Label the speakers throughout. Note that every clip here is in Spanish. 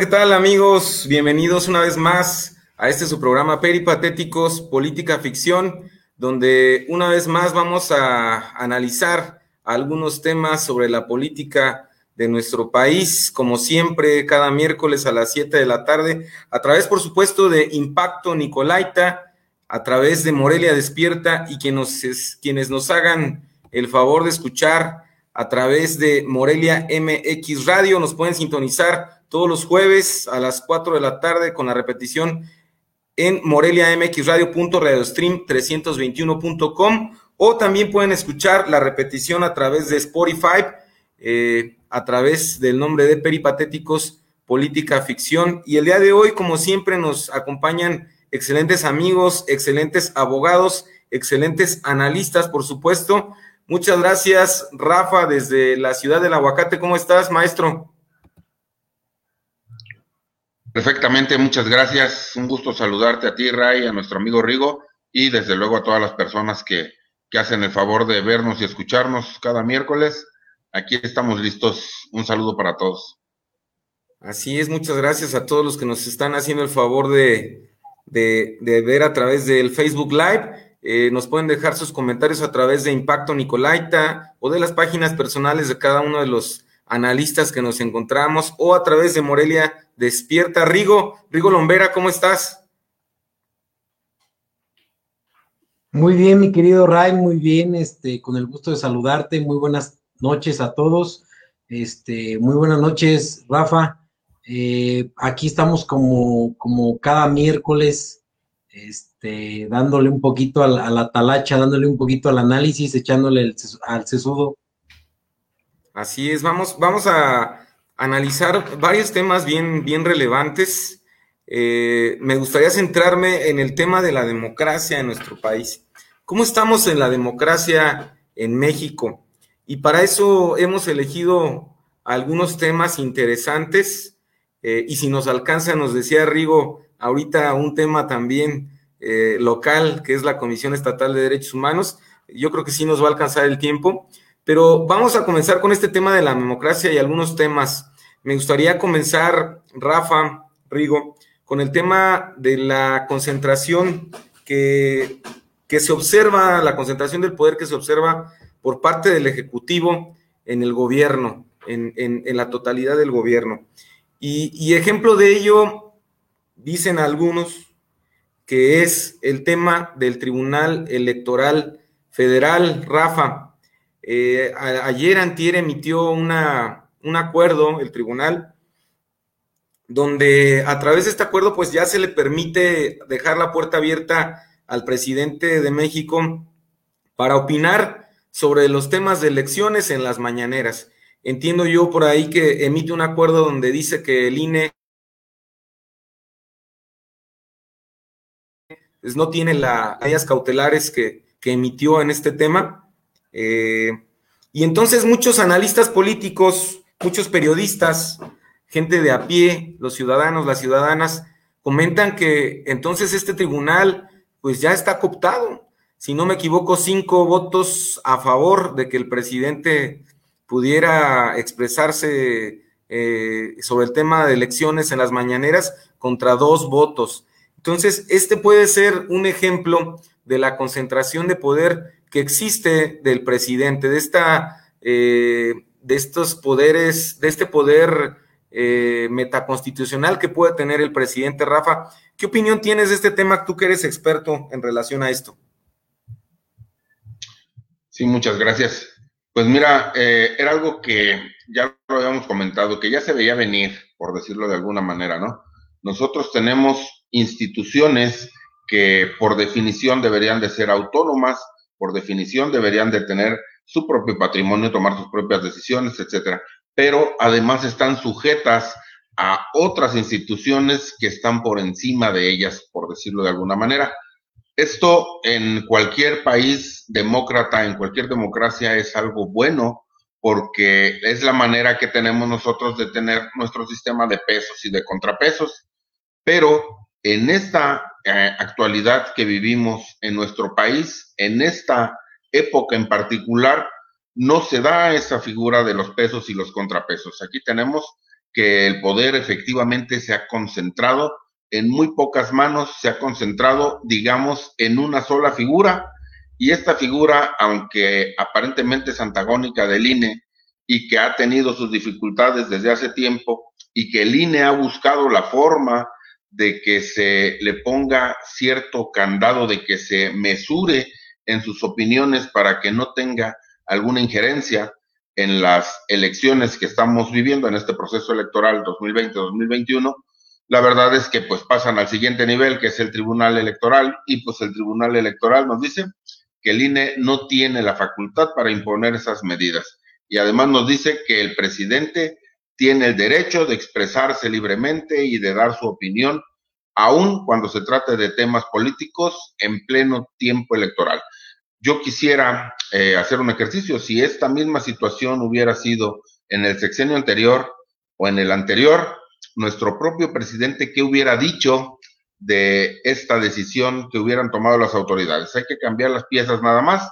Speaker 1: ¿qué tal amigos? Bienvenidos una vez más a este su programa Peripatéticos, Política Ficción, donde una vez más vamos a analizar algunos temas sobre la política de nuestro país, como siempre, cada miércoles a las 7 de la tarde, a través, por supuesto, de Impacto Nicolaita, a través de Morelia Despierta y quienes nos hagan el favor de escuchar a través de Morelia MX Radio, nos pueden sintonizar todos los jueves a las 4 de la tarde con la repetición en moreliamxradio.radiostream321.com o también pueden escuchar la repetición a través de Spotify, eh, a través del nombre de Peripatéticos Política Ficción. Y el día de hoy, como siempre, nos acompañan excelentes amigos, excelentes abogados, excelentes analistas, por supuesto. Muchas gracias, Rafa, desde la ciudad del aguacate. ¿Cómo estás, maestro?
Speaker 2: Perfectamente, muchas gracias. Un gusto saludarte a ti, Ray, a nuestro amigo Rigo y desde luego a todas las personas que, que hacen el favor de vernos y escucharnos cada miércoles. Aquí estamos listos. Un saludo para todos.
Speaker 1: Así es, muchas gracias a todos los que nos están haciendo el favor de, de, ver a través del Facebook Live. Eh, nos pueden dejar sus comentarios a través de Impacto Nicolaita o de las páginas personales de cada uno de los analistas que nos encontramos o a través de Morelia Despierta. Rigo, Rigo Lombera, ¿cómo estás?
Speaker 3: Muy bien, mi querido Ray, muy bien, este, con el gusto de saludarte, muy buenas noches a todos, este, muy buenas noches, Rafa. Eh, aquí estamos como, como cada miércoles, este, dándole un poquito a la, talacha, dándole un poquito al análisis, echándole al sesudo
Speaker 1: Así es, vamos, vamos a analizar varios temas bien, bien relevantes. Eh, me gustaría centrarme en el tema de la democracia en nuestro país. ¿Cómo estamos en la democracia en México? Y para eso hemos elegido algunos temas interesantes. Eh, y si nos alcanza, nos decía Rigo, ahorita un tema también eh, local, que es la Comisión Estatal de Derechos Humanos. Yo creo que sí nos va a alcanzar el tiempo. Pero vamos a comenzar con este tema de la democracia y algunos temas. Me gustaría comenzar, Rafa, Rigo, con el tema de la concentración que, que se observa, la concentración del poder que se observa por parte del Ejecutivo en el gobierno, en, en, la totalidad del gobierno. Y, y ejemplo de ello, dicen algunos, que es el tema del Tribunal Electoral Federal, Rafa. Eh, ayer Antier emitió una, un acuerdo, el tribunal, donde a través de este acuerdo pues ya se le permite dejar la puerta abierta al presidente de México para opinar sobre los temas de elecciones en las mañaneras. Entiendo yo por ahí que emite un acuerdo donde dice que el INE pues, no tiene las cautelares que, que emitió en este tema eh, y entonces muchos analistas políticos, muchos periodistas, gente de a pie, los ciudadanos, las ciudadanas, comentan que entonces este tribunal pues ya está cooptado. Si no me equivoco, cinco votos a favor de que el presidente pudiera expresarse eh, sobre el tema de elecciones en las mañaneras contra dos votos. Entonces, este puede ser un ejemplo de la concentración de poder que existe del presidente, de esta, eh, de estos poderes, de este poder eh, metaconstitucional que puede tener el presidente Rafa. ¿Qué opinión tienes de este tema, tú que eres experto en relación a esto?
Speaker 2: Sí, muchas gracias. Pues mira, eh, era algo que ya lo habíamos comentado, que ya se veía venir, por decirlo de alguna manera, ¿no? Nosotros tenemos instituciones que por definición deberían de ser autónomas, por definición deberían de tener su propio patrimonio, tomar sus propias decisiones, etcétera. Pero además están sujetas a otras instituciones que están por encima de ellas, por decirlo de alguna manera. Esto en cualquier país demócrata, en cualquier democracia es algo bueno porque es la manera que tenemos nosotros de tener nuestro sistema de pesos y de contrapesos. Pero en esta eh, actualidad que vivimos en nuestro país, en esta época en particular, no se da esa figura de los pesos y los contrapesos. Aquí tenemos que el poder efectivamente se ha concentrado en muy pocas manos, se ha concentrado, digamos, en una sola figura, y esta figura, aunque aparentemente es antagónica del INE y que ha tenido sus dificultades desde hace tiempo, y que el INE ha buscado la forma de que se le ponga cierto candado, de que se mesure en sus opiniones para que no tenga alguna injerencia en las elecciones que estamos viviendo en este proceso electoral 2020-2021, la verdad es que pues pasan al siguiente nivel, que es el Tribunal Electoral, y pues el Tribunal Electoral nos dice que el INE no tiene la facultad para imponer esas medidas. Y además nos dice que el presidente tiene el derecho de expresarse libremente y de dar su opinión, aun cuando se trate de temas políticos en pleno tiempo electoral. Yo quisiera eh, hacer un ejercicio. Si esta misma situación hubiera sido en el sexenio anterior o en el anterior, nuestro propio presidente, ¿qué hubiera dicho de esta decisión que hubieran tomado las autoridades? Hay que cambiar las piezas nada más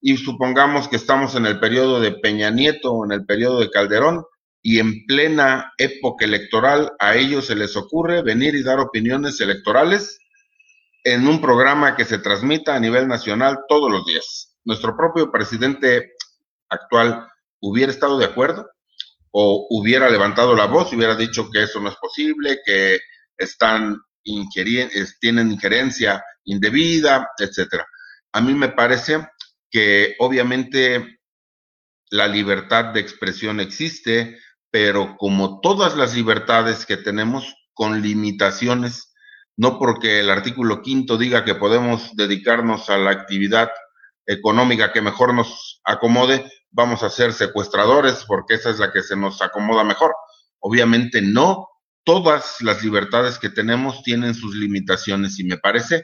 Speaker 2: y supongamos que estamos en el periodo de Peña Nieto o en el periodo de Calderón y en plena época electoral a ellos se les ocurre venir y dar opiniones electorales en un programa que se transmita a nivel nacional todos los días. Nuestro propio presidente actual hubiera estado de acuerdo o hubiera levantado la voz y hubiera dicho que eso no es posible, que están tienen injerencia indebida, etcétera. A mí me parece que obviamente la libertad de expresión existe, pero como todas las libertades que tenemos, con limitaciones, no porque el artículo quinto diga que podemos dedicarnos a la actividad económica que mejor nos acomode, vamos a ser secuestradores porque esa es la que se nos acomoda mejor. Obviamente no, todas las libertades que tenemos tienen sus limitaciones y me parece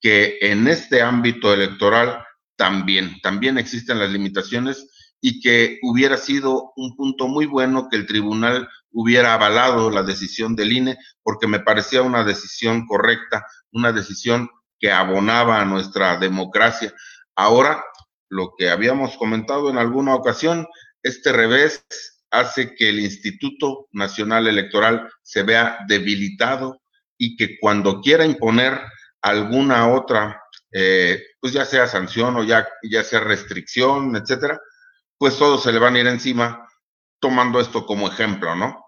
Speaker 2: que en este ámbito electoral también, también existen las limitaciones y que hubiera sido un punto muy bueno que el tribunal hubiera avalado la decisión del INE porque me parecía una decisión correcta, una decisión que abonaba a nuestra democracia. Ahora lo que habíamos comentado en alguna ocasión, este revés hace que el Instituto Nacional Electoral se vea debilitado y que cuando quiera imponer alguna otra, eh, pues ya sea sanción o ya, ya sea restricción, etcétera, pues todos se le van a ir encima tomando esto como ejemplo, ¿no?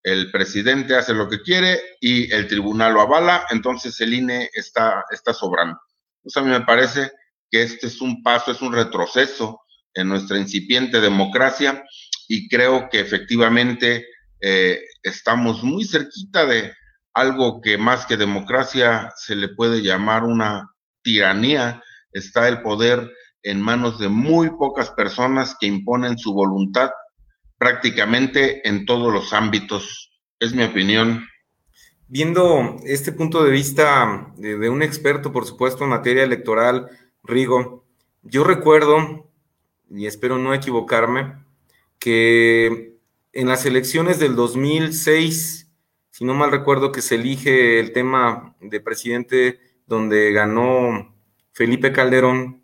Speaker 2: El presidente hace lo que quiere y el tribunal lo avala, entonces el INE está, está sobrando. Pues a mí me parece que este es un paso, es un retroceso en nuestra incipiente democracia y creo que efectivamente eh, estamos muy cerquita de algo que más que democracia se le puede llamar una tiranía. Está el poder en manos de muy pocas personas que imponen su voluntad prácticamente en todos los ámbitos. Es mi opinión.
Speaker 1: Viendo este punto de vista de, un experto, por supuesto, en materia electoral, Rigo, yo recuerdo, y espero no equivocarme, que en las elecciones del 2006, si no mal recuerdo que se elige el tema de presidente donde ganó Felipe Calderón,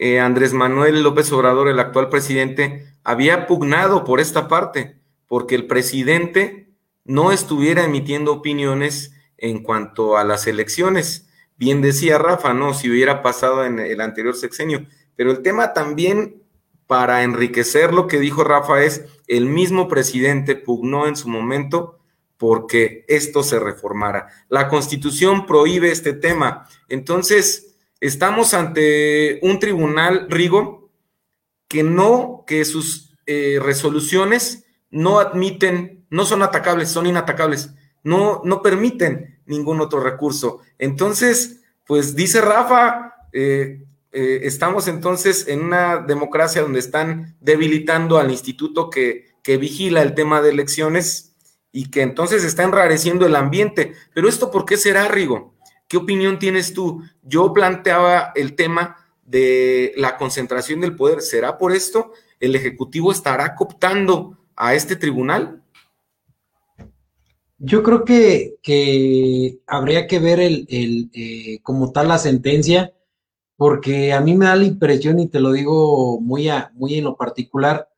Speaker 1: eh, Andrés Manuel López Obrador, el actual presidente, había pugnado por esta parte, porque el presidente no estuviera emitiendo opiniones en cuanto a las elecciones Bien decía Rafa, ¿no? Si hubiera pasado en el anterior sexenio. Pero el tema también, para enriquecer lo que dijo Rafa, es el mismo presidente pugnó en su momento porque esto se reformara. La constitución prohíbe este tema. Entonces, estamos ante un tribunal, Rigo, que no, que sus eh, resoluciones no admiten, no son atacables, son inatacables, no, no permiten ningún otro recurso. Entonces, pues dice Rafa, eh, eh, estamos entonces en una democracia donde están debilitando al instituto que, que vigila el tema de elecciones y que entonces está enrareciendo el ambiente. Pero esto, ¿por qué será, Rigo? ¿Qué opinión tienes tú? Yo planteaba el tema de la concentración del poder. ¿Será por esto? ¿El Ejecutivo estará cooptando a este tribunal?
Speaker 3: Yo creo que, habría que ver el, eh, como tal la sentencia, porque a mí me da la impresión, y te lo digo muy, muy en lo particular,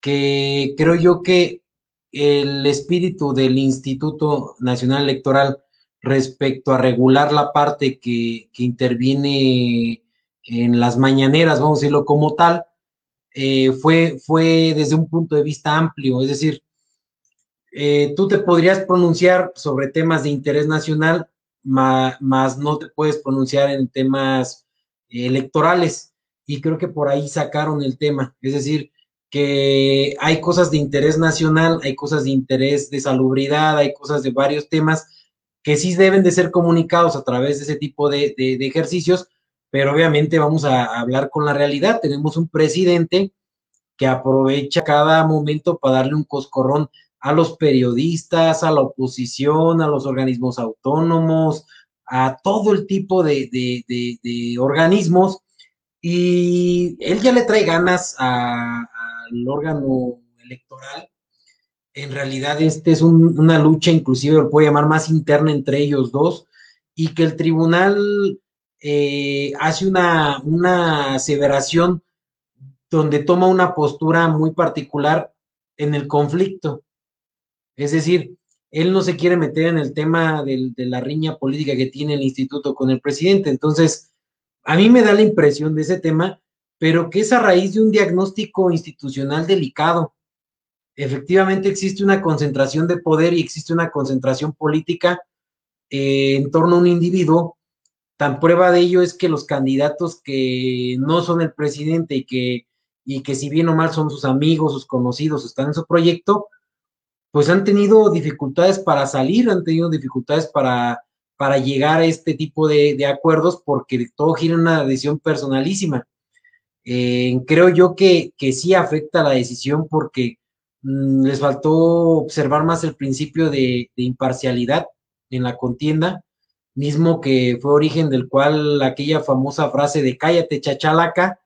Speaker 3: que creo yo que el espíritu del Instituto Nacional Electoral respecto a regular la parte que, interviene en las mañaneras, vamos a decirlo como tal, eh, fue, fue desde un punto de vista amplio, es decir, eh, tú te podrías pronunciar sobre temas de interés nacional, más no te puedes pronunciar en temas electorales. Y creo que por ahí sacaron el tema. Es decir, que hay cosas de interés nacional, hay cosas de interés de salubridad, hay cosas de varios temas que sí deben de ser comunicados a través de ese tipo de, ejercicios, pero obviamente vamos a hablar con la realidad. Tenemos un presidente que aprovecha cada momento para darle un coscorrón a los periodistas, a la oposición, a los organismos autónomos, a todo el tipo de, organismos, y él ya le trae ganas al órgano electoral. En realidad, este es una lucha, inclusive lo puedo llamar más interna entre ellos dos, y que el tribunal eh, hace una, una aseveración donde toma una postura muy particular en el conflicto. Es decir, él no se quiere meter en el tema de la riña política que tiene el instituto con el presidente. Entonces, a mí me da la impresión de ese tema, pero que es a raíz de un diagnóstico institucional delicado. Efectivamente existe una concentración de poder y existe una concentración política eh, en torno a un individuo. Tan prueba de ello es que los candidatos que no son el presidente y que, y que si bien o mal son sus amigos, sus conocidos, están en su proyecto, pues han tenido dificultades para salir, han tenido dificultades para, para llegar a este tipo de, acuerdos porque todo gira en una decisión personalísima. Eh, creo yo que, que, sí afecta la decisión porque les faltó observar más el principio de, de, imparcialidad en la contienda, mismo que fue origen del cual aquella famosa frase de cállate chachalaca,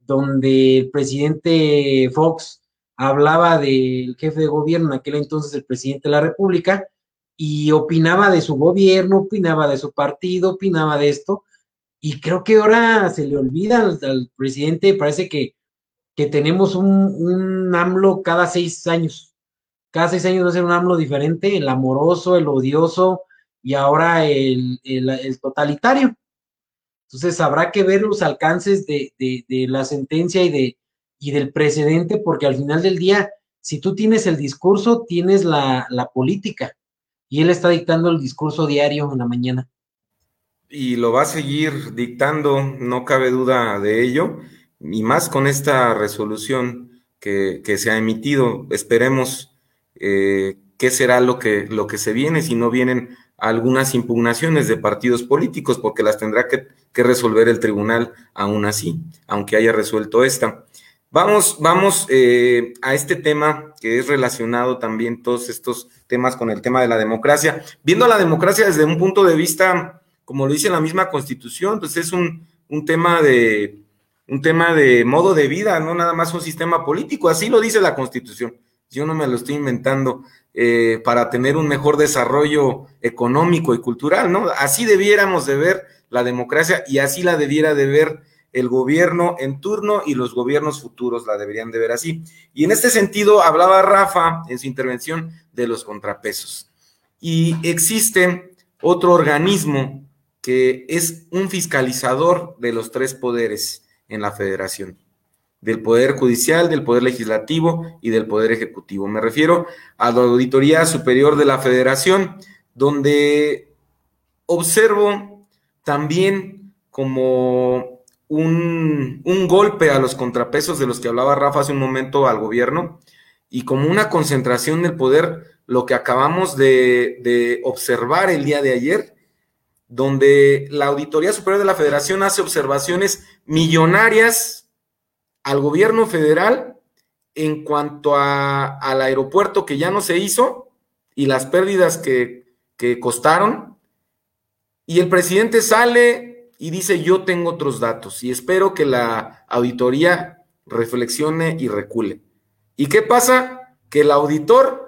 Speaker 3: donde el presidente Fox hablaba del jefe de gobierno, en aquel entonces el presidente de la República, y opinaba de su gobierno, opinaba de su partido, opinaba de esto, y creo que ahora se le olvida al, presidente, parece que, que tenemos un, un, AMLO cada seis años. Cada seis años va a ser un AMLO diferente, el amoroso, el odioso y ahora el, el, totalitario. Entonces habrá que ver los alcances de, de, de la sentencia y de, y del precedente, porque al final del día, si tú tienes el discurso, tienes la, política. Y él está dictando el discurso diario en la mañana.
Speaker 1: Y lo va a seguir dictando, no cabe duda de ello, y más con esta resolución que, se ha emitido. Esperemos eh, qué será lo que, lo que se viene, si no vienen algunas impugnaciones de partidos políticos, porque las tendrá que, que resolver el tribunal aún así, aunque haya resuelto esta. Vamos, vamos eh, a este tema que es relacionado también todos estos temas con el tema de la democracia. Viendo la democracia desde un punto de vista, como lo dice la misma constitución, pues es un, un tema de un tema de modo de vida, no nada más un sistema político, así lo dice la constitución. Yo no me lo estoy inventando eh, para tener un mejor desarrollo económico y cultural, ¿no? Así debiéramos de ver la democracia y así la debiera de ver el gobierno en turno y los gobiernos futuros la deberían de ver así. Y en este sentido hablaba Rafa en su intervención de los contrapesos. Y existe otro organismo que es un fiscalizador de los tres poderes en la federación, del poder judicial, del poder legislativo y del poder ejecutivo. Me refiero a la Auditoría Superior de la Federación, donde observo también como un, golpe a los contrapesos de los que hablaba Rafa hace un momento al gobierno y como una concentración del poder, lo que acabamos de, de observar el día de ayer, donde la Auditoría Superior de la Federación hace observaciones millonarias al gobierno federal en cuanto a, al aeropuerto que ya no se hizo y las pérdidas que, que costaron. Y el presidente sale y dice yo tengo otros datos y espero que la auditoría reflexione y recule. ¿Y qué pasa? Que el auditor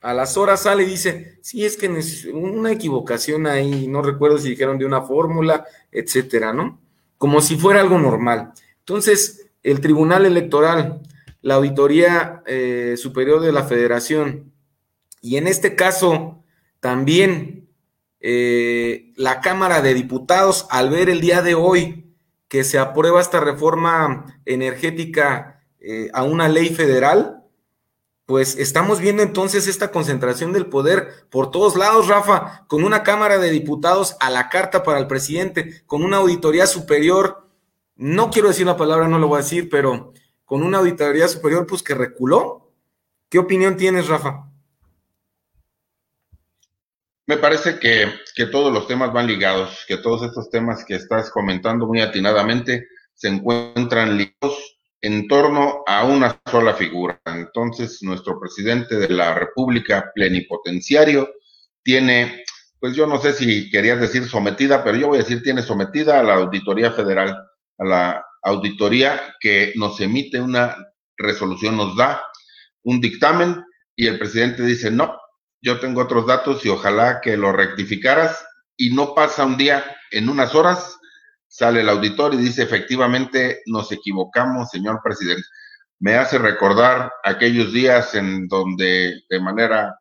Speaker 1: a las horas sale y dice, sí, es que una equivocación ahí, no recuerdo si dijeron de una fórmula, etcétera, ¿no? Como si fuera algo normal. Entonces, el Tribunal Electoral, la Auditoría eh, Superior de la Federación y en este caso también eh, la Cámara de Diputados, al ver el día de hoy que se aprueba esta reforma energética eh, a una ley federal, pues estamos viendo entonces esta concentración del poder por todos lados, Rafa, con una Cámara de Diputados a la carta para el presidente, con una auditoría superior, no quiero decir la palabra, no lo voy a decir, pero con una auditoría superior, pues que reculó. ¿Qué opinión tienes, Rafa?
Speaker 2: Me parece que, todos los temas van ligados, que todos estos temas que estás comentando muy atinadamente se encuentran ligados en torno a una sola figura. Entonces, nuestro presidente de la República plenipotenciario tiene, pues yo no sé si querías decir sometida, pero yo voy a decir tiene sometida a la Auditoría Federal, a la auditoría que nos emite una resolución, nos da un dictamen y el presidente dice, no, yo tengo otros datos y ojalá que lo rectificaras y no pasa un día, en unas horas sale el auditor y dice, efectivamente nos equivocamos, señor presidente. Me hace recordar aquellos días en donde de manera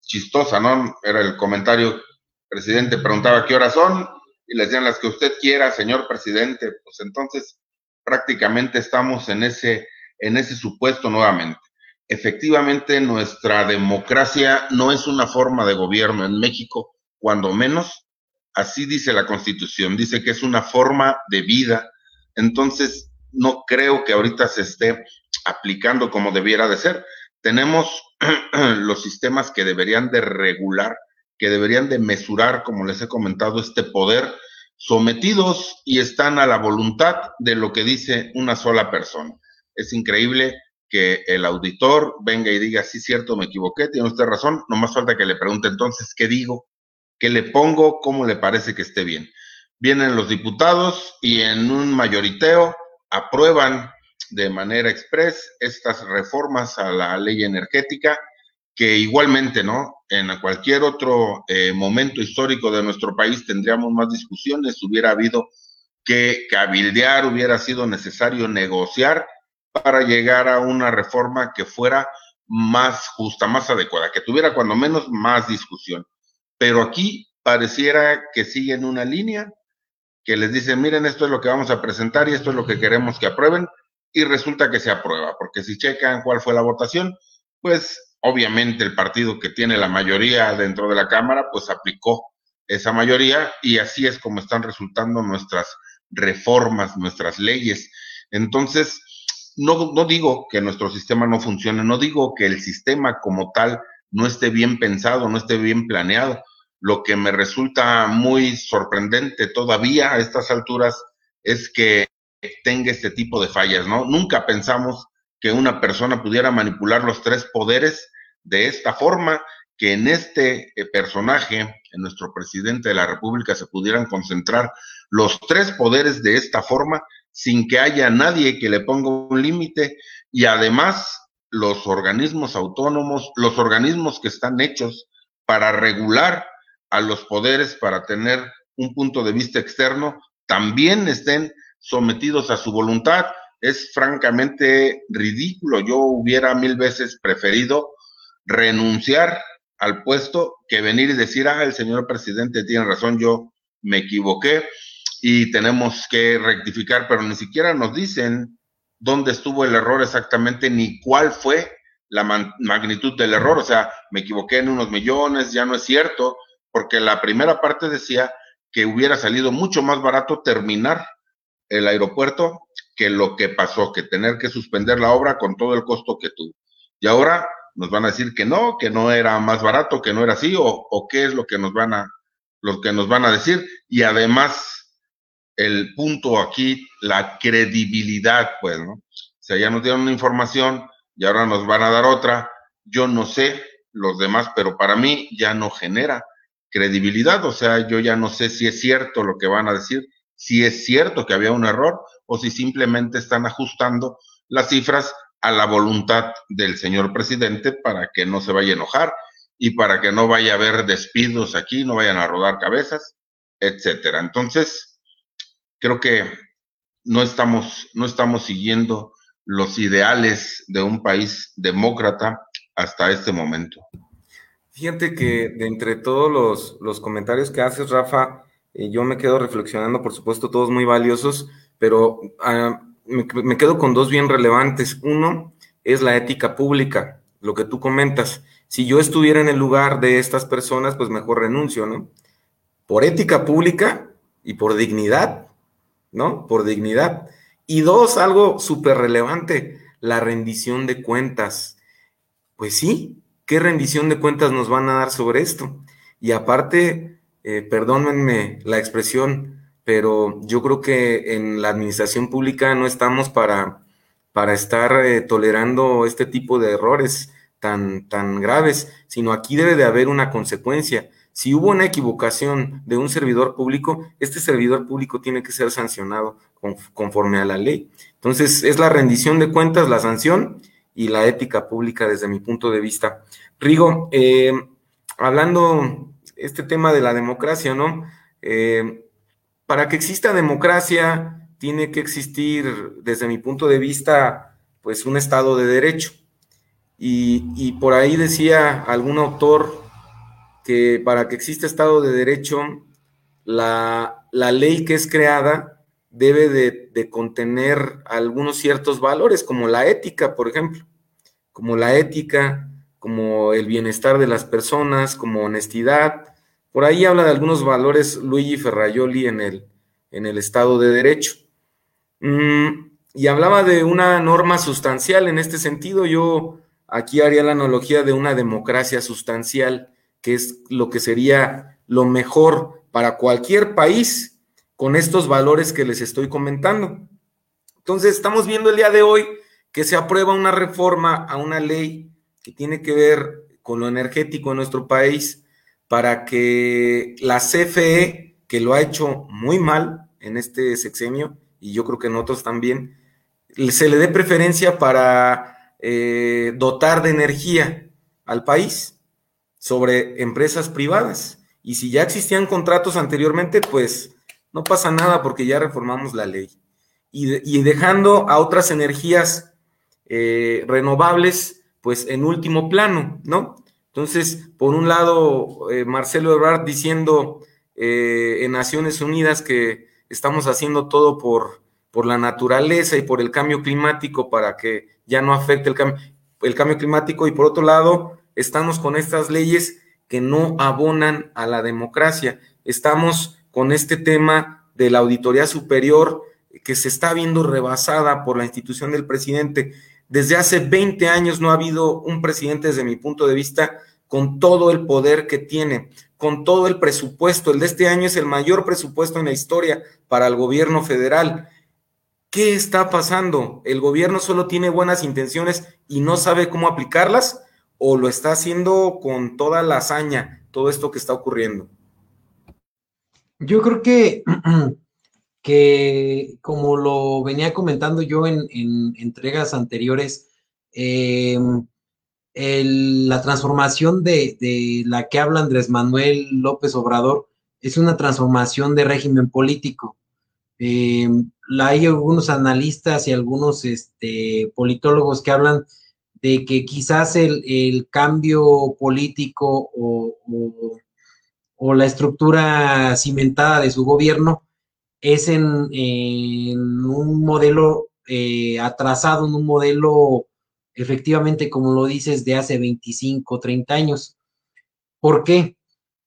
Speaker 2: chistosa, ¿no? Era el comentario, presidente preguntaba qué horas son y le decían las que usted quiera, señor presidente. Pues entonces prácticamente estamos en ese, en ese supuesto nuevamente efectivamente nuestra democracia no es una forma de gobierno en México, cuando menos, así dice la Constitución, dice que es una forma de vida, entonces no creo que ahorita se esté aplicando como debiera de ser. Tenemos los sistemas que deberían de regular, que deberían de mesurar, como les he comentado, este poder, sometidos y están a la voluntad de lo que dice una sola persona. Es increíble que el auditor venga y diga, sí, cierto, me equivoqué, tiene usted razón, no más falta que le pregunte entonces qué digo, qué le pongo, cómo le parece que esté bien. Vienen los diputados y en un mayoriteo aprueban de manera express estas reformas a la ley energética, que igualmente, ¿no? En cualquier otro eh, momento histórico de nuestro país tendríamos más discusiones, hubiera habido que cabildear, hubiera sido necesario negociar para llegar a una reforma que fuera más justa, más adecuada, que tuviera cuando menos más discusión. Pero aquí pareciera que siguen una línea que les dice, miren, esto es lo que vamos a presentar y esto es lo que queremos que aprueben, y resulta que se aprueba, porque si checan cuál fue la votación, pues obviamente el partido que tiene la mayoría dentro de la Cámara, pues aplicó esa mayoría y así es como están resultando nuestras reformas, nuestras leyes. Entonces, no, no digo que nuestro sistema no funcione, no digo que el sistema como tal no esté bien pensado, no esté bien planeado. Lo que me resulta muy sorprendente todavía a estas alturas es que tenga este tipo de fallas, ¿no? Nunca pensamos que una persona pudiera manipular los tres poderes de esta forma, que en este eh, personaje, en nuestro presidente de la República, se pudieran concentrar los tres poderes de esta forma sin que haya nadie que le ponga un límite y además los organismos autónomos, los organismos que están hechos para regular a los poderes, para tener un punto de vista externo, también estén sometidos a su voluntad. Es francamente ridículo. Yo hubiera mil veces preferido renunciar al puesto que venir y decir, ah, el señor presidente tiene razón, yo me equivoqué y tenemos que rectificar, pero ni siquiera nos dicen dónde estuvo el error exactamente ni cuál fue la magnitud del error. O sea, me equivoqué en unos millones, ya no es cierto, porque la primera parte decía que hubiera salido mucho más barato terminar el aeropuerto que lo que pasó, que tener que suspender la obra con todo el costo que tuvo. Y ahora nos van a decir que no, que no era más barato, que no era así, o, o qué es lo que nos van a, lo que nos van a decir. Y además el punto aquí, la credibilidad, pues, ¿no? O sea, ya nos dieron una información y ahora nos van a dar otra. Yo no sé los demás, pero para mí ya no genera credibilidad. O sea, yo ya no sé si es cierto lo que van a decir, si es cierto que había un error o si simplemente están ajustando las cifras a la voluntad del señor presidente para que no se vaya a enojar y para que no vaya a haber despidos aquí, no vayan a rodar cabezas, etcétera. Entonces, creo que no estamos, no estamos siguiendo los ideales de un país demócrata hasta este momento.
Speaker 1: Fíjate que de entre todos los, comentarios que haces, Rafa, eh, yo me quedo reflexionando, por supuesto, todos muy valiosos, pero ah, me, me, quedo con dos bien relevantes. Uno es la ética pública, lo que tú comentas. Si yo estuviera en el lugar de estas personas, pues mejor renuncio, ¿no? Por ética pública y por dignidad, ¿no? Por dignidad. Y dos, algo súper relevante, la rendición de cuentas. Pues sí, ¿qué rendición de cuentas nos van a dar sobre esto? Y aparte, eh, perdónenme la expresión, pero yo creo que en la administración pública no estamos para, para estar eh, tolerando este tipo de errores tan, tan graves, sino aquí debe de haber una consecuencia. Si hubo una equivocación de un servidor público, este servidor público tiene que ser sancionado conforme a la ley. Entonces, es la rendición de cuentas, la sanción y la ética pública desde mi punto de vista. Rigo, eh, hablando este tema de la democracia, ¿no? Eh, para que exista democracia, tiene que existir, desde mi punto de vista, pues un Estado de Derecho. Y, y por ahí decía algún autor que para que exista Estado de Derecho, la, la ley que es creada debe de, contener algunos ciertos valores, como la ética, por ejemplo, como la ética, como el bienestar de las personas, como honestidad. Por ahí habla de algunos valores Luigi Ferraioli en el, en el Estado de Derecho. Mm, y hablaba de una norma sustancial en este sentido. Yo aquí haría la analogía de una democracia sustancial, que es lo que sería lo mejor para cualquier país con estos valores que les estoy comentando. Entonces, estamos viendo el día de hoy que se aprueba una reforma a una ley que tiene que ver con lo energético en nuestro país para que la CFE, que lo ha hecho muy mal en este sexenio, y yo creo que en otros también, se le dé preferencia para eh, dotar de energía al país sobre empresas privadas. Y si ya existían contratos anteriormente, pues no pasa nada porque ya reformamos la ley. Y, dejando a otras energías eh, renovables, pues en último plano, ¿no? Entonces, por un lado, eh, Marcelo Ebrard diciendo eh, en Naciones Unidas que estamos haciendo todo por, por la naturaleza y por el cambio climático para que ya no afecte el, el cambio climático, y por otro lado, estamos con estas leyes que no abonan a la democracia. Estamos con este tema de la Auditoría Superior que se está viendo rebasada por la institución del presidente. Desde hace 20 años no ha habido un presidente, desde mi punto de vista, con todo el poder que tiene, con todo el presupuesto. El de este año es el mayor presupuesto en la historia para el gobierno federal. ¿Qué está pasando? ¿El gobierno solo tiene buenas intenciones y no sabe cómo aplicarlas? ¿O lo está haciendo con toda la hazaña, todo esto que está ocurriendo?
Speaker 3: Yo creo que, que como lo venía comentando yo en, entregas anteriores, em, la transformación de, la que habla Andrés Manuel López Obrador es una transformación de régimen político. Em, hay algunos analistas y algunos este, politólogos que hablan de que quizás el, cambio político o la estructura cimentada de su gobierno es en, un modelo eh, atrasado, en un modelo efectivamente, como lo dices, de hace 25, 30 años. ¿Por qué?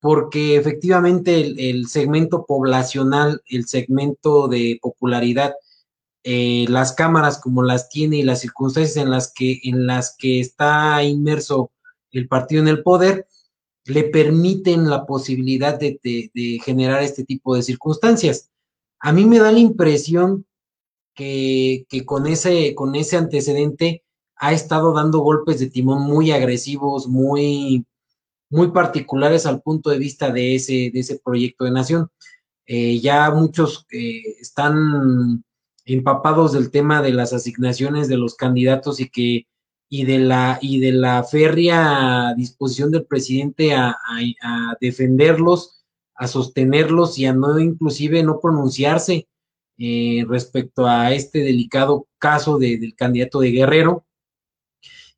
Speaker 3: Porque efectivamente el, segmento poblacional, el segmento de popularidad, eh, las cámaras como las tiene y las circunstancias en las que, en las que está inmerso el partido en el poder, le permiten la posibilidad de, generar este tipo de circunstancias. A mí me da la impresión que, con, ese, con ese antecedente ha estado dando golpes de timón muy agresivos, muy, muy particulares al punto de vista de ese, de ese proyecto de nación. Eh, ya muchos eh, están empapados del tema de las asignaciones de los candidatos y que y de la, y de la férrea disposición del presidente a, defenderlos, a sostenerlos y a no inclusive no pronunciarse eh, respecto a este delicado caso del candidato de Guerrero.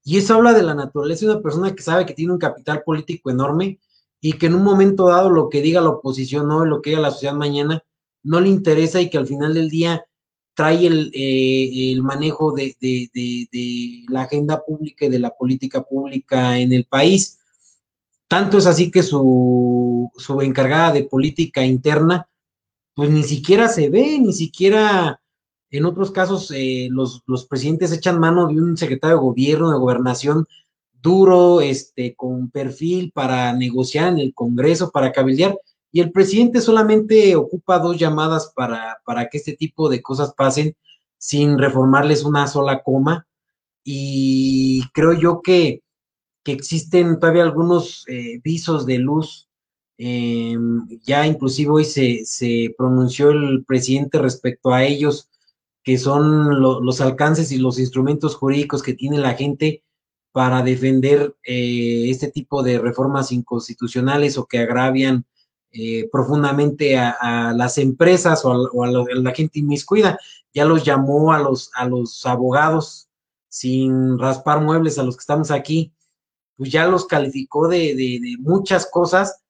Speaker 3: Y eso habla de la naturaleza de una persona que sabe que tiene un capital político enorme y que en un momento dado lo que diga la oposición no, lo que diga la sociedad mañana, no le interesa y que al final del día trae el, eh, manejo de, la agenda pública y de la política pública en el país. Tanto es así que su, su encargada de política interna, pues ni siquiera se ve, ni siquiera en otros casos eh, los, los, presidentes echan mano de un secretario de gobierno, de gobernación duro, este, con perfil para negociar en el Congreso, para cabildear, y el presidente solamente ocupa dos llamadas para, para que este tipo de cosas pasen sin reformarles una sola coma. Y creo yo que, que existen todavía algunos eh, visos de luz. Em, ya inclusive hoy se, se, pronunció el presidente respecto a ellos, que son los alcances y los instrumentos jurídicos que tiene la gente para defender eh, este tipo de reformas inconstitucionales o que agravian eh, profundamente a, las empresas o, a, la gente inmiscuida. Ya los llamó a los, a los abogados sin raspar muebles a los que estamos aquí, pues ya los calificó de, muchas cosas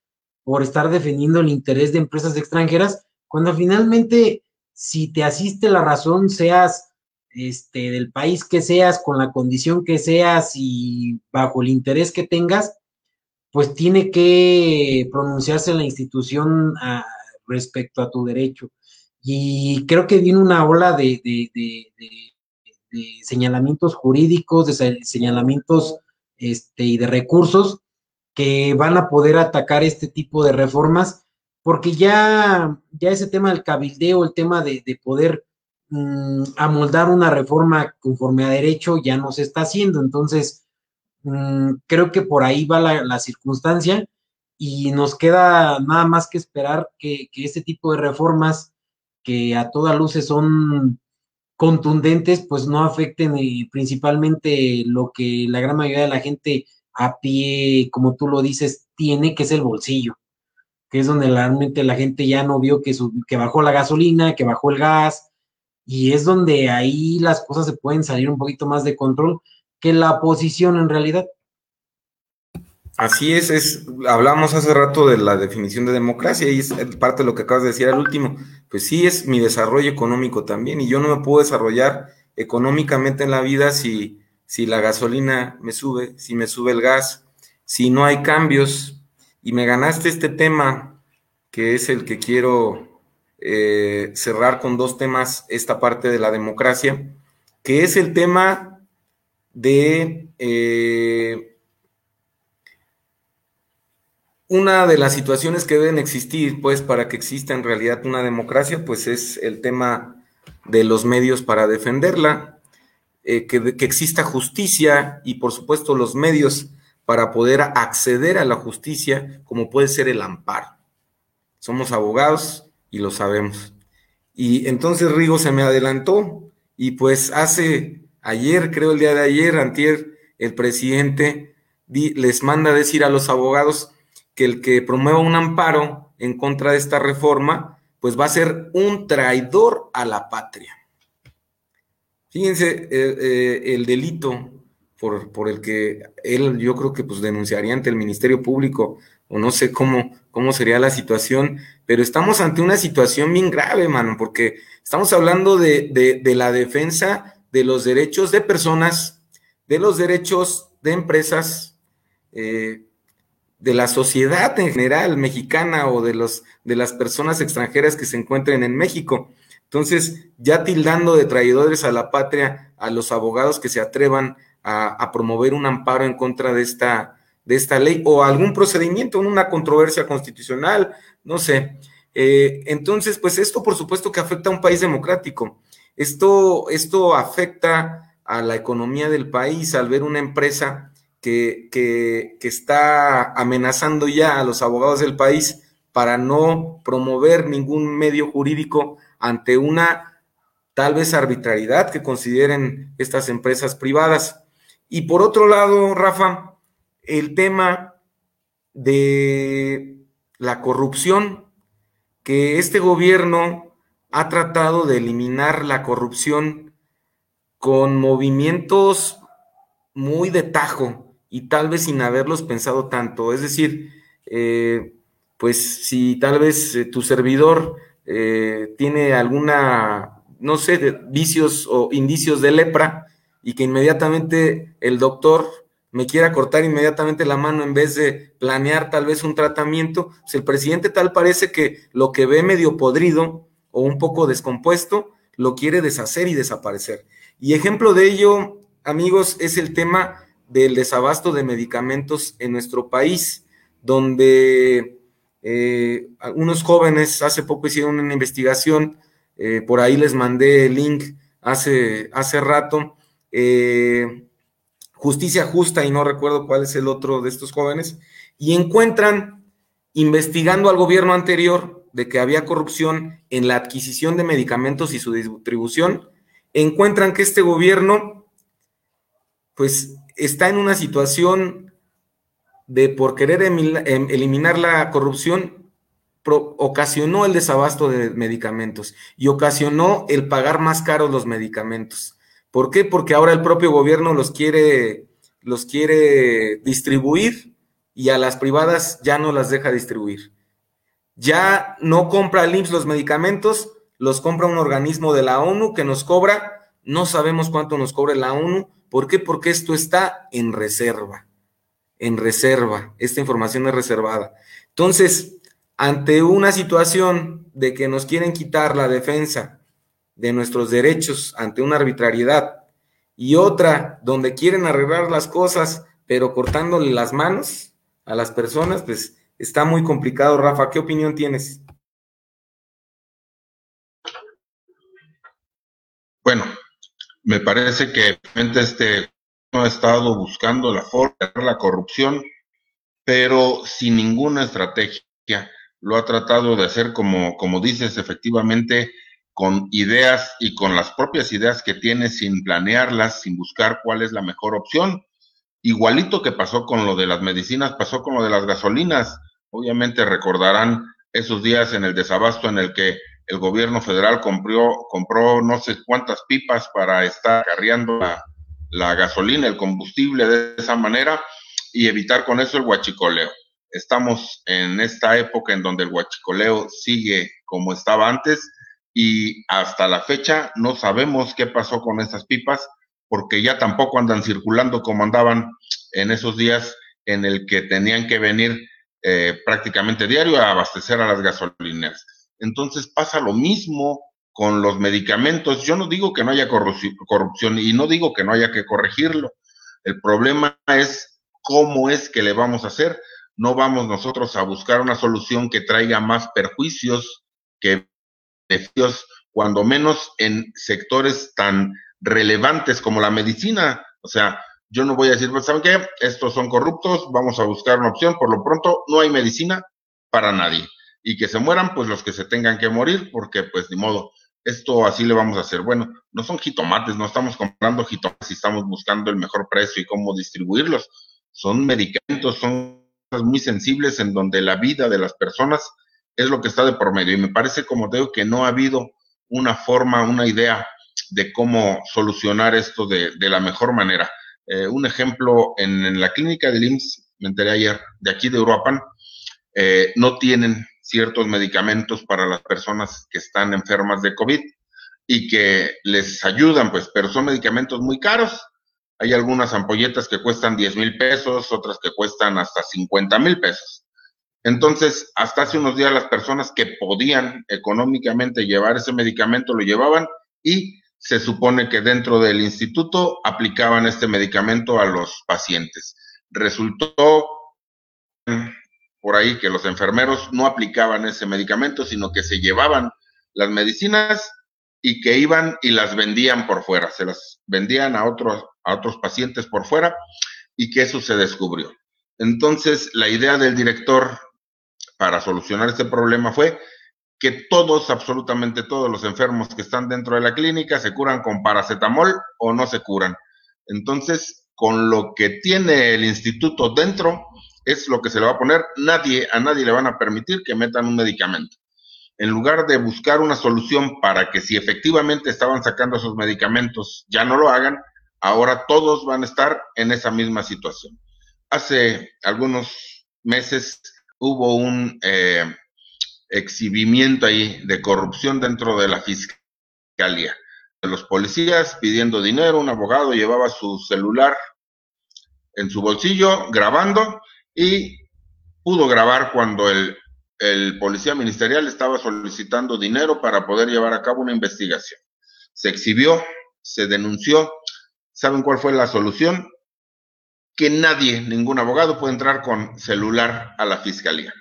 Speaker 3: por estar defendiendo el interés de empresas extranjeras, cuando finalmente, si te asiste la razón, seas este, del país que seas, con la condición que seas y bajo el interés que tengas, pues tiene que pronunciarse la institución ah, respecto a tu derecho. Y creo que viene una ola de, señalamientos jurídicos, de señalamientos este, y de recursos que van a poder atacar este tipo de reformas, porque ya, ya ese tema del cabildeo, el tema de, poder mm, amoldar una reforma conforme a derecho ya no se está haciendo. Entonces, Mm, creo que por ahí va la, circunstancia y nos queda nada más que esperar que, este tipo de reformas que a todas luces son contundentes, pues no afecten eh, principalmente lo que la gran mayoría de la gente a pie, como tú lo dices, tiene, que es el bolsillo, que es donde realmente la gente ya no vio que, que bajó la gasolina, que bajó el gas, y es donde ahí las cosas se pueden salir un poquito más de control, que la oposición en realidad.
Speaker 1: Así es, es, hablamos hace rato de la definición de democracia y es parte de lo que acabas de decir al último. Pues sí, es mi desarrollo económico también y yo no me puedo desarrollar económicamente en la vida si, si la gasolina me sube, si me sube el gas, si no hay cambios. Y me ganaste este tema, que es el que quiero eh, cerrar con dos temas, esta parte de la democracia, que es el tema de eh, una de las situaciones que deben existir, pues, para que exista en realidad una democracia, pues es el tema de los medios para defenderla, eh, que, que, exista justicia y, por supuesto, los medios para poder acceder a la justicia, como puede ser el amparo. Somos abogados y lo sabemos. Y entonces Rigo se me adelantó y pues hace ayer, creo el día de ayer, antier, el presidente les manda decir a los abogados que el que promueva un amparo en contra de esta reforma, pues va a ser un traidor a la patria. Fíjense eh, eh, el delito por, por, el que él yo creo que pues denunciaría ante el Ministerio Público o no sé cómo, cómo sería la situación, pero estamos ante una situación bien grave, mano, porque estamos hablando de, de la defensa de los derechos de personas, de los derechos de empresas, eh, de la sociedad en general mexicana o de, los, de las personas extranjeras que se encuentren en México. Entonces, ya tildando de traidores a la patria a los abogados que se atrevan a, promover un amparo en contra de esta, de esta ley o algún procedimiento, una controversia constitucional, no sé. Eh, entonces, pues esto por supuesto que afecta a un país democrático. Esto, esto afecta a la economía del país al ver una empresa que, que, está amenazando ya a los abogados del país para no promover ningún medio jurídico ante una tal vez arbitrariedad que consideren estas empresas privadas. Y por otro lado, Rafa, el tema de la corrupción que este gobierno ha tratado de eliminar la corrupción con movimientos muy de tajo y tal vez sin haberlos pensado tanto. Es decir, eh, pues si tal vez eh, tu servidor eh, tiene alguna, no sé, de vicios o indicios de lepra y que inmediatamente el doctor me quiera cortar inmediatamente la mano en vez de planear tal vez un tratamiento, pues el presidente tal parece que lo que ve medio podrido o un poco descompuesto, lo quiere deshacer y desaparecer. Y ejemplo de ello, amigos, es el tema del desabasto de medicamentos en nuestro país, donde eh, algunos jóvenes hace poco hicieron una investigación, eh, por ahí les mandé el link hace, hace rato, eh, Justicia Justa, y no recuerdo cuál es el otro de estos jóvenes, y encuentran, investigando al gobierno anterior de que había corrupción en la adquisición de medicamentos y su distribución, encuentran que este gobierno, pues, está en una situación de por querer em, eliminar la corrupción, ocasionó el desabasto de medicamentos y ocasionó el pagar más caros los medicamentos. ¿Por qué? Porque ahora el propio gobierno los quiere, los quiere distribuir y a las privadas ya no las deja distribuir. Ya no compra el IMSS los medicamentos, los compra un organismo de la ONU que nos cobra, no sabemos cuánto nos cobra la ONU, ¿por qué? Porque esto está en reserva, en reserva, esta información es reservada. Entonces, ante una situación de que nos quieren quitar la defensa de nuestros derechos ante una arbitrariedad y otra donde quieren arreglar las cosas pero cortándole las manos a las personas, pues está muy complicado. Rafa, ¿qué opinión tienes?
Speaker 2: Bueno, me parece que este no ha estado buscando la forma de la corrupción, pero sin ninguna estrategia. Lo ha tratado de hacer como, como dices, efectivamente, con ideas y con las propias ideas que tiene sin planearlas, sin buscar cuál es la mejor opción. Igualito que pasó con lo de las medicinas, pasó con lo de las gasolinas. Obviamente recordarán esos días en el desabasto en el que el gobierno federal compró, compró no sé cuántas pipas para estar carriando la, gasolina, el combustible de esa manera y evitar con eso el huachicoleo. Estamos en esta época en donde el huachicoleo sigue como estaba antes y hasta la fecha no sabemos qué pasó con estas pipas porque ya tampoco andan circulando como andaban en esos días en el que tenían que venir eh, prácticamente diario a abastecer a las gasolineras. Entonces pasa lo mismo con los medicamentos. Yo no digo que no haya corrupción y no digo que no haya que corregirlo. El problema es cómo es que le vamos a hacer. No vamos nosotros a buscar una solución que traiga más perjuicios que beneficios, cuando menos en sectores tan relevantes como la medicina. O sea, yo no voy a decir, pues, ¿saben qué? Estos son corruptos, vamos a buscar una opción. Por lo pronto, no hay medicina para nadie y que se mueran, pues los que se tengan que morir, porque pues ni modo, esto así le vamos a hacer. Bueno, no son jitomates, no estamos comprando jitomates y estamos buscando el mejor precio y cómo distribuirlos. Son medicamentos, son cosas muy sensibles en donde la vida de las personas es lo que está de por medio. Y me parece, como te digo, que no ha habido una forma, una idea de cómo solucionar esto de, la mejor manera. Eh, un ejemplo, en, la clínica de IMSS, me enteré ayer, de aquí de Uruapan, eh, no tienen ciertos medicamentos para las personas que están enfermas de COVID y que les ayudan, pues, pero son medicamentos muy caros. Hay algunas ampolletas que cuestan 10 mil pesos, otras que cuestan hasta 50 mil pesos. Entonces, hasta hace unos días las personas que podían económicamente llevar ese medicamento lo llevaban y se supone que dentro del instituto aplicaban este medicamento a los pacientes. Resultó por ahí que los enfermeros no aplicaban ese medicamento, sino que se llevaban las medicinas y que iban y las vendían por fuera, se las vendían a otros, a otros pacientes por fuera y que eso se descubrió. Entonces, la idea del director para solucionar este problema fue que todos, absolutamente todos los enfermos que están dentro de la clínica se curan con paracetamol o no se curan. Entonces, con lo que tiene el instituto dentro, es lo que se le va a poner. Nadie, a nadie le van a permitir que metan un medicamento. en lugar de buscar una solución para que si efectivamente estaban sacando esos medicamentos ya no lo hagan, ahora todos van a estar en esa misma situación. Hace algunos meses hubo un eh, exhibimiento ahí de corrupción dentro de la fiscalía. Los policías pidiendo dinero, un abogado llevaba su celular en su bolsillo grabando y pudo grabar cuando el, el policía ministerial estaba solicitando dinero para poder llevar a cabo una investigación. Se exhibió, se denunció. ¿Saben cuál fue la solución? Que nadie, ningún abogado puede entrar con celular a la fiscalía.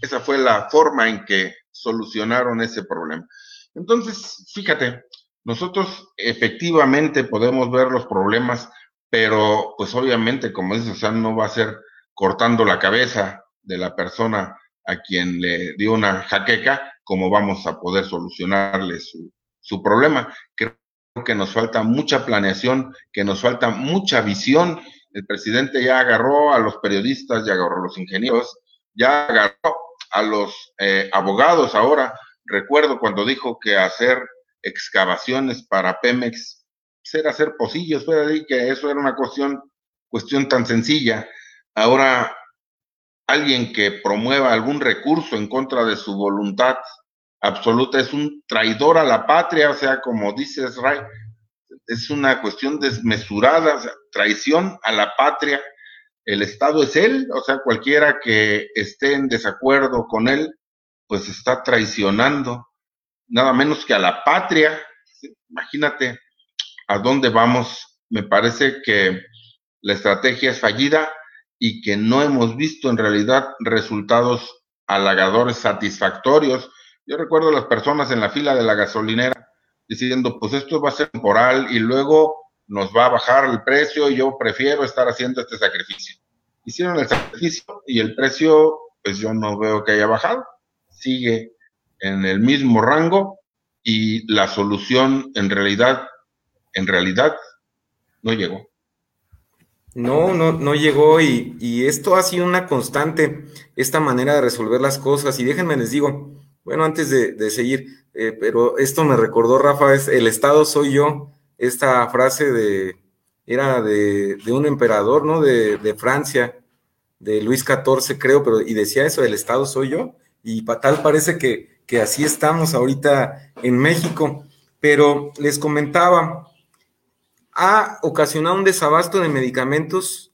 Speaker 2: Esa fue la forma en que solucionaron ese problema. Entonces, fíjate, nosotros efectivamente podemos ver los problemas, pero pues obviamente, como dices, o sea, no va a ser cortando la cabeza de la persona a quien le dio una jaqueca, como vamos a poder solucionarle su, su problema. Creo que nos falta mucha planeación, que nos falta mucha visión. El presidente ya agarró a los periodistas, ya agarró a los ingenieros, ya agarró a los eh, abogados ahora. Recuerdo cuando dijo que hacer excavaciones para Pemex pues, era hacer pocillos, fue que eso era una cuestión, cuestión tan sencilla. Ahora, alguien que promueva algún recurso en contra de su voluntad absoluta es un traidor a la patria, o sea, como dices, Ray, es una cuestión desmesurada, traición a la patria el Estado es él, o sea, cualquiera que esté en desacuerdo con él, pues está traicionando, nada menos que a la patria. Imagínate a dónde vamos. Me parece que la estrategia es fallida y que no hemos visto en realidad resultados halagadores satisfactorios. Yo recuerdo a las personas en la fila de la gasolinera diciendo, pues esto va a ser temporal y luego nos va a bajar el precio y yo prefiero estar haciendo este sacrificio. Hicieron el sacrificio y el precio, pues yo no veo que haya bajado, sigue en el mismo rango y la solución en realidad, en realidad, no llegó.
Speaker 1: No, no, no llegó y, y, esto ha sido una constante, esta manera de resolver las cosas. Y déjenme les digo, bueno, antes de, de seguir, eh, pero esto me recordó, Rafa, es el Estado soy yo, esta frase de, era de, de un emperador, ¿no? De, de, Francia, de Luis XIV, creo, pero y decía eso, el Estado soy yo, y tal parece que, que así estamos ahorita en México. Pero les comentaba, ha ocasionado un desabasto de medicamentos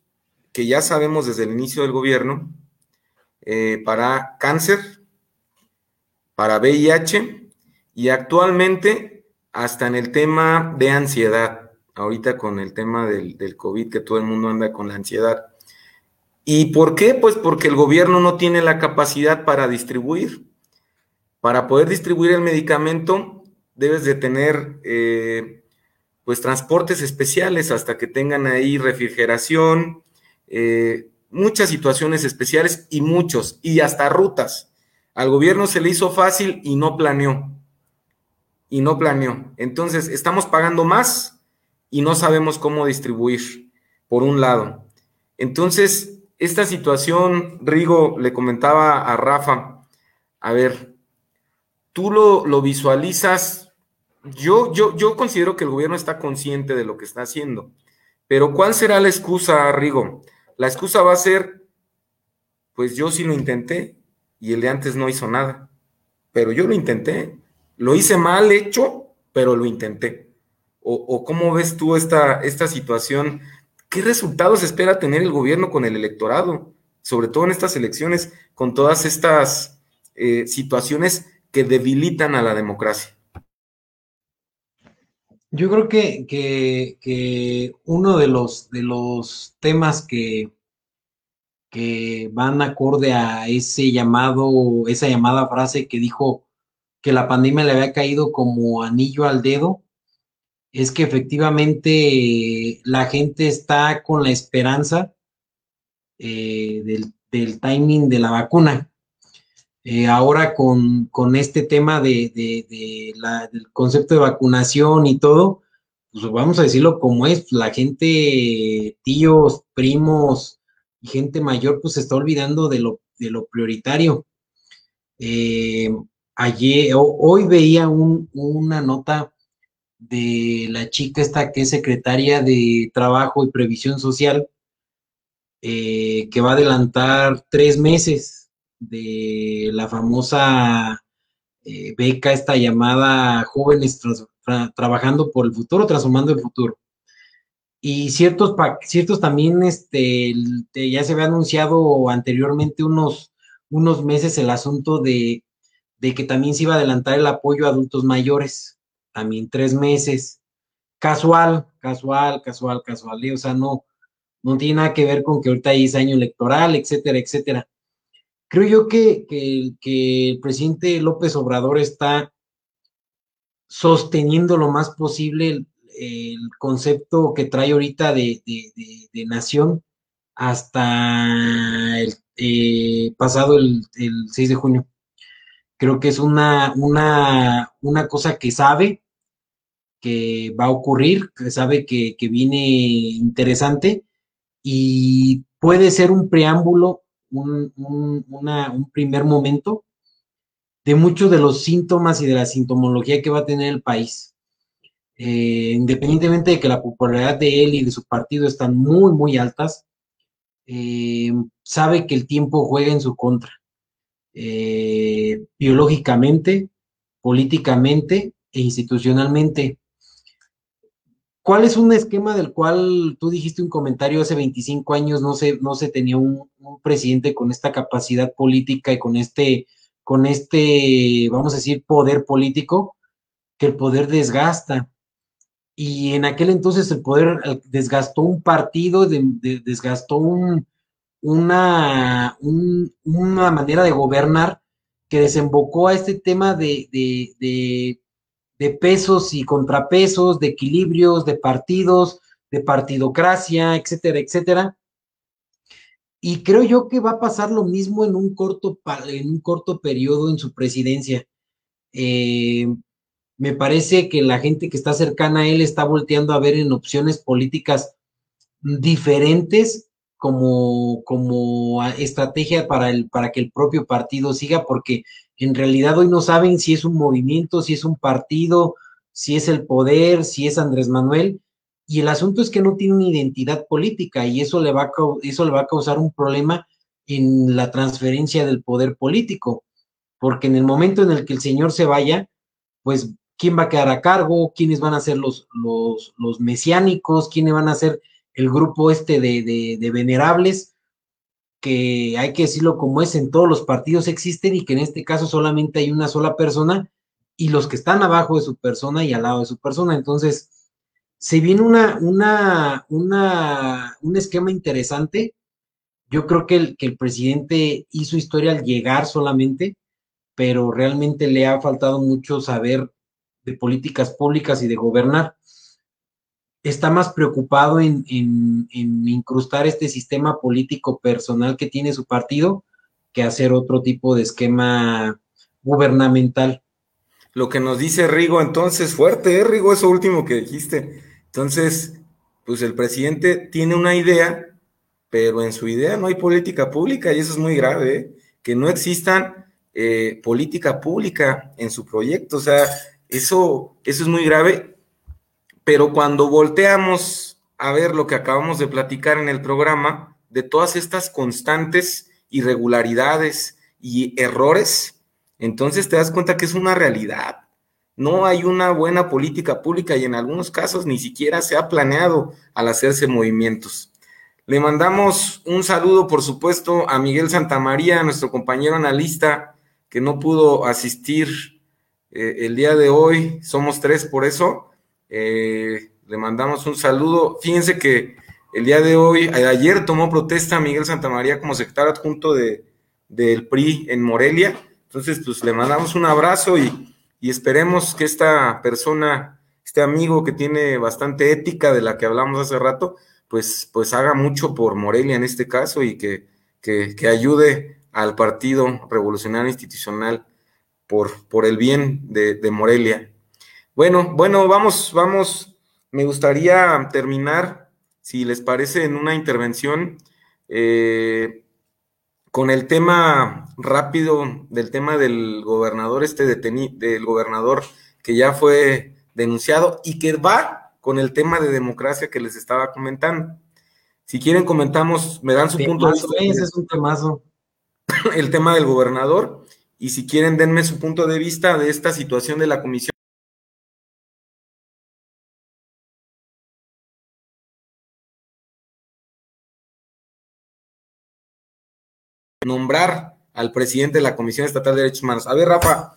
Speaker 1: que ya sabemos desde el inicio del gobierno, eh, para cáncer, para VIH y actualmente hasta en el tema de ansiedad, ahorita con el tema del, COVID, que todo el mundo anda con la ansiedad. ¿Y por qué? Pues porque el gobierno no tiene la capacidad para distribuir. Para poder distribuir el medicamento, debes de tener eh, pues transportes especiales hasta que tengan ahí refrigeración, eh, muchas situaciones especiales y muchos, y hasta rutas. Al gobierno se le hizo fácil y no planeó. Y no planeó. Entonces, estamos pagando más y no sabemos cómo distribuir, por un lado. Entonces, esta situación, Rigo le comentaba a Rafa, a ver, tú lo, lo visualizas, yo, yo, yo considero que el gobierno está consciente de lo que está haciendo, pero ¿cuál será la excusa, Rigo? La excusa va a ser, pues yo sí lo intenté y el de antes no hizo nada, pero yo lo intenté, lo hice mal hecho, pero lo intenté o, cómo ves tú esta, esta situación? ¿Qué resultados espera tener el gobierno con el electorado? Sobre todo en estas elecciones, con todas estas eh, situaciones que debilitan a la democracia.
Speaker 3: Yo creo que, que, uno de los, de los temas que, que van acorde a ese llamado, esa llamada frase que dijo que la pandemia le había caído como anillo al dedo, es que efectivamente la gente está con la esperanza eh, del, timing de la vacuna. Eh, ahora con, este tema de, del concepto de vacunación y todo, pues vamos a decirlo como es, la gente, tíos, primos y gente mayor, pues se está olvidando de lo, de lo prioritario. Eh, hoy veía una nota de la chica esta que es secretaria de Trabajo y Previsión Social, eh, que va a adelantar tres meses de la famosa eh, beca, esta llamada Jóvenes Trabajando por el Futuro, Transformando el Futuro. Y ciertos, ciertos también, este, ya se había anunciado anteriormente unos, unos meses el asunto de, de que también se iba a adelantar el apoyo a adultos mayores, también tres meses. Casual, casual, casual, casual, ¿eh? o sea, no, no tiene nada que ver con que ahorita es año electoral, etcétera, etcétera. Creo yo que, el presidente López Obrador está sosteniendo lo más posible el, concepto que trae ahorita de, nación hasta el eh, pasado el, 6 de junio. Creo que es una, una, una cosa que sabe que va a ocurrir, que sabe que, que viene interesante y puede ser un preámbulo, un, primer momento de muchos de los síntomas y de la sintomología que va a tener el país. Eh, independientemente de que la popularidad de él y de su partido están muy, muy altas, eh, sabe que el tiempo juega en su contra, eh, biológicamente, políticamente e institucionalmente. ¿Cuál es un esquema del cual tú dijiste un comentario hace 25 años, no se, no se tenía un, presidente con esta capacidad política y con este, con este, vamos a decir, poder político, que el poder desgasta. Y en aquel entonces el poder desgastó un partido, desgastó un, una, una manera de gobernar que desembocó a este tema de, de de pesos y contrapesos, de equilibrios, de partidos, de partidocracia, etcétera, etcétera. Y creo yo que va a pasar lo mismo en un corto, en un corto periodo en su presidencia. Eh, me parece que la gente que está cercana a él está volteando a ver en opciones políticas diferentes como, como estrategia para, el, para que el propio partido siga, porque en realidad hoy no saben si es un movimiento, si es un partido, si es el poder, si es Andrés Manuel, y el asunto es que no tiene una identidad política y eso le va a, eso le va a causar un problema en la transferencia del poder político, porque en el momento en el que el señor se vaya, pues quién va a quedar a cargo, quiénes van a ser los, los, los mesiánicos, quiénes van a ser el grupo este de, de, venerables, que hay que decirlo como es, en todos los partidos existen y que en este caso solamente hay una sola persona y los que están abajo de su persona y al lado de su persona. Entonces, se viene una, una, una, un esquema interesante. Yo creo que el, que el presidente hizo historia al llegar solamente, pero realmente le ha faltado mucho saber de políticas públicas y de gobernar está más preocupado en, incrustar este sistema político personal que tiene su partido que hacer otro tipo de esquema gubernamental.
Speaker 1: Lo que nos dice Rigo, entonces, fuerte, ¿eh, Rigo? Eso último que dijiste. Entonces, pues el presidente tiene una idea, pero en su idea no hay política pública y eso es muy grave, ¿eh? que no existan eh, política pública en su proyecto. O sea, eso, eso es muy grave pero cuando volteamos a ver lo que acabamos de platicar en el programa, de todas estas constantes irregularidades y errores, entonces te das cuenta que es una realidad. No hay una buena política pública y en algunos casos ni siquiera se ha planeado al hacerse movimientos. Le mandamos un saludo, por supuesto, a Miguel Santamaría, nuestro compañero analista, que no pudo asistir eh, el día de hoy. Somos tres por eso. Eh, le mandamos un saludo. Fíjense que el día de hoy, ayer tomó protesta Miguel Santamaría como secretario adjunto de, del PRI en Morelia. Entonces, pues le mandamos un abrazo y, y esperemos que esta persona, este amigo que tiene bastante ética de la que hablamos hace rato, pues, pues haga mucho por Morelia en este caso y que, que, que ayude al Partido Revolucionario Institucional por, por el bien de, de Morelia. Bueno, bueno, vamos, vamos. Me gustaría terminar, si les parece, en una intervención, eh, con el tema rápido del tema del gobernador este detenido, del gobernador que ya fue denunciado y que va con el tema de democracia que les estaba comentando. Si quieren comentamos, me dan su punto de vista.
Speaker 3: Ese es un temazo.
Speaker 1: El tema del gobernador y si quieren denme su punto de vista de esta situación de la comisión nombrar al presidente de la Comisión Estatal de Derechos Humanos. A ver, Rafa,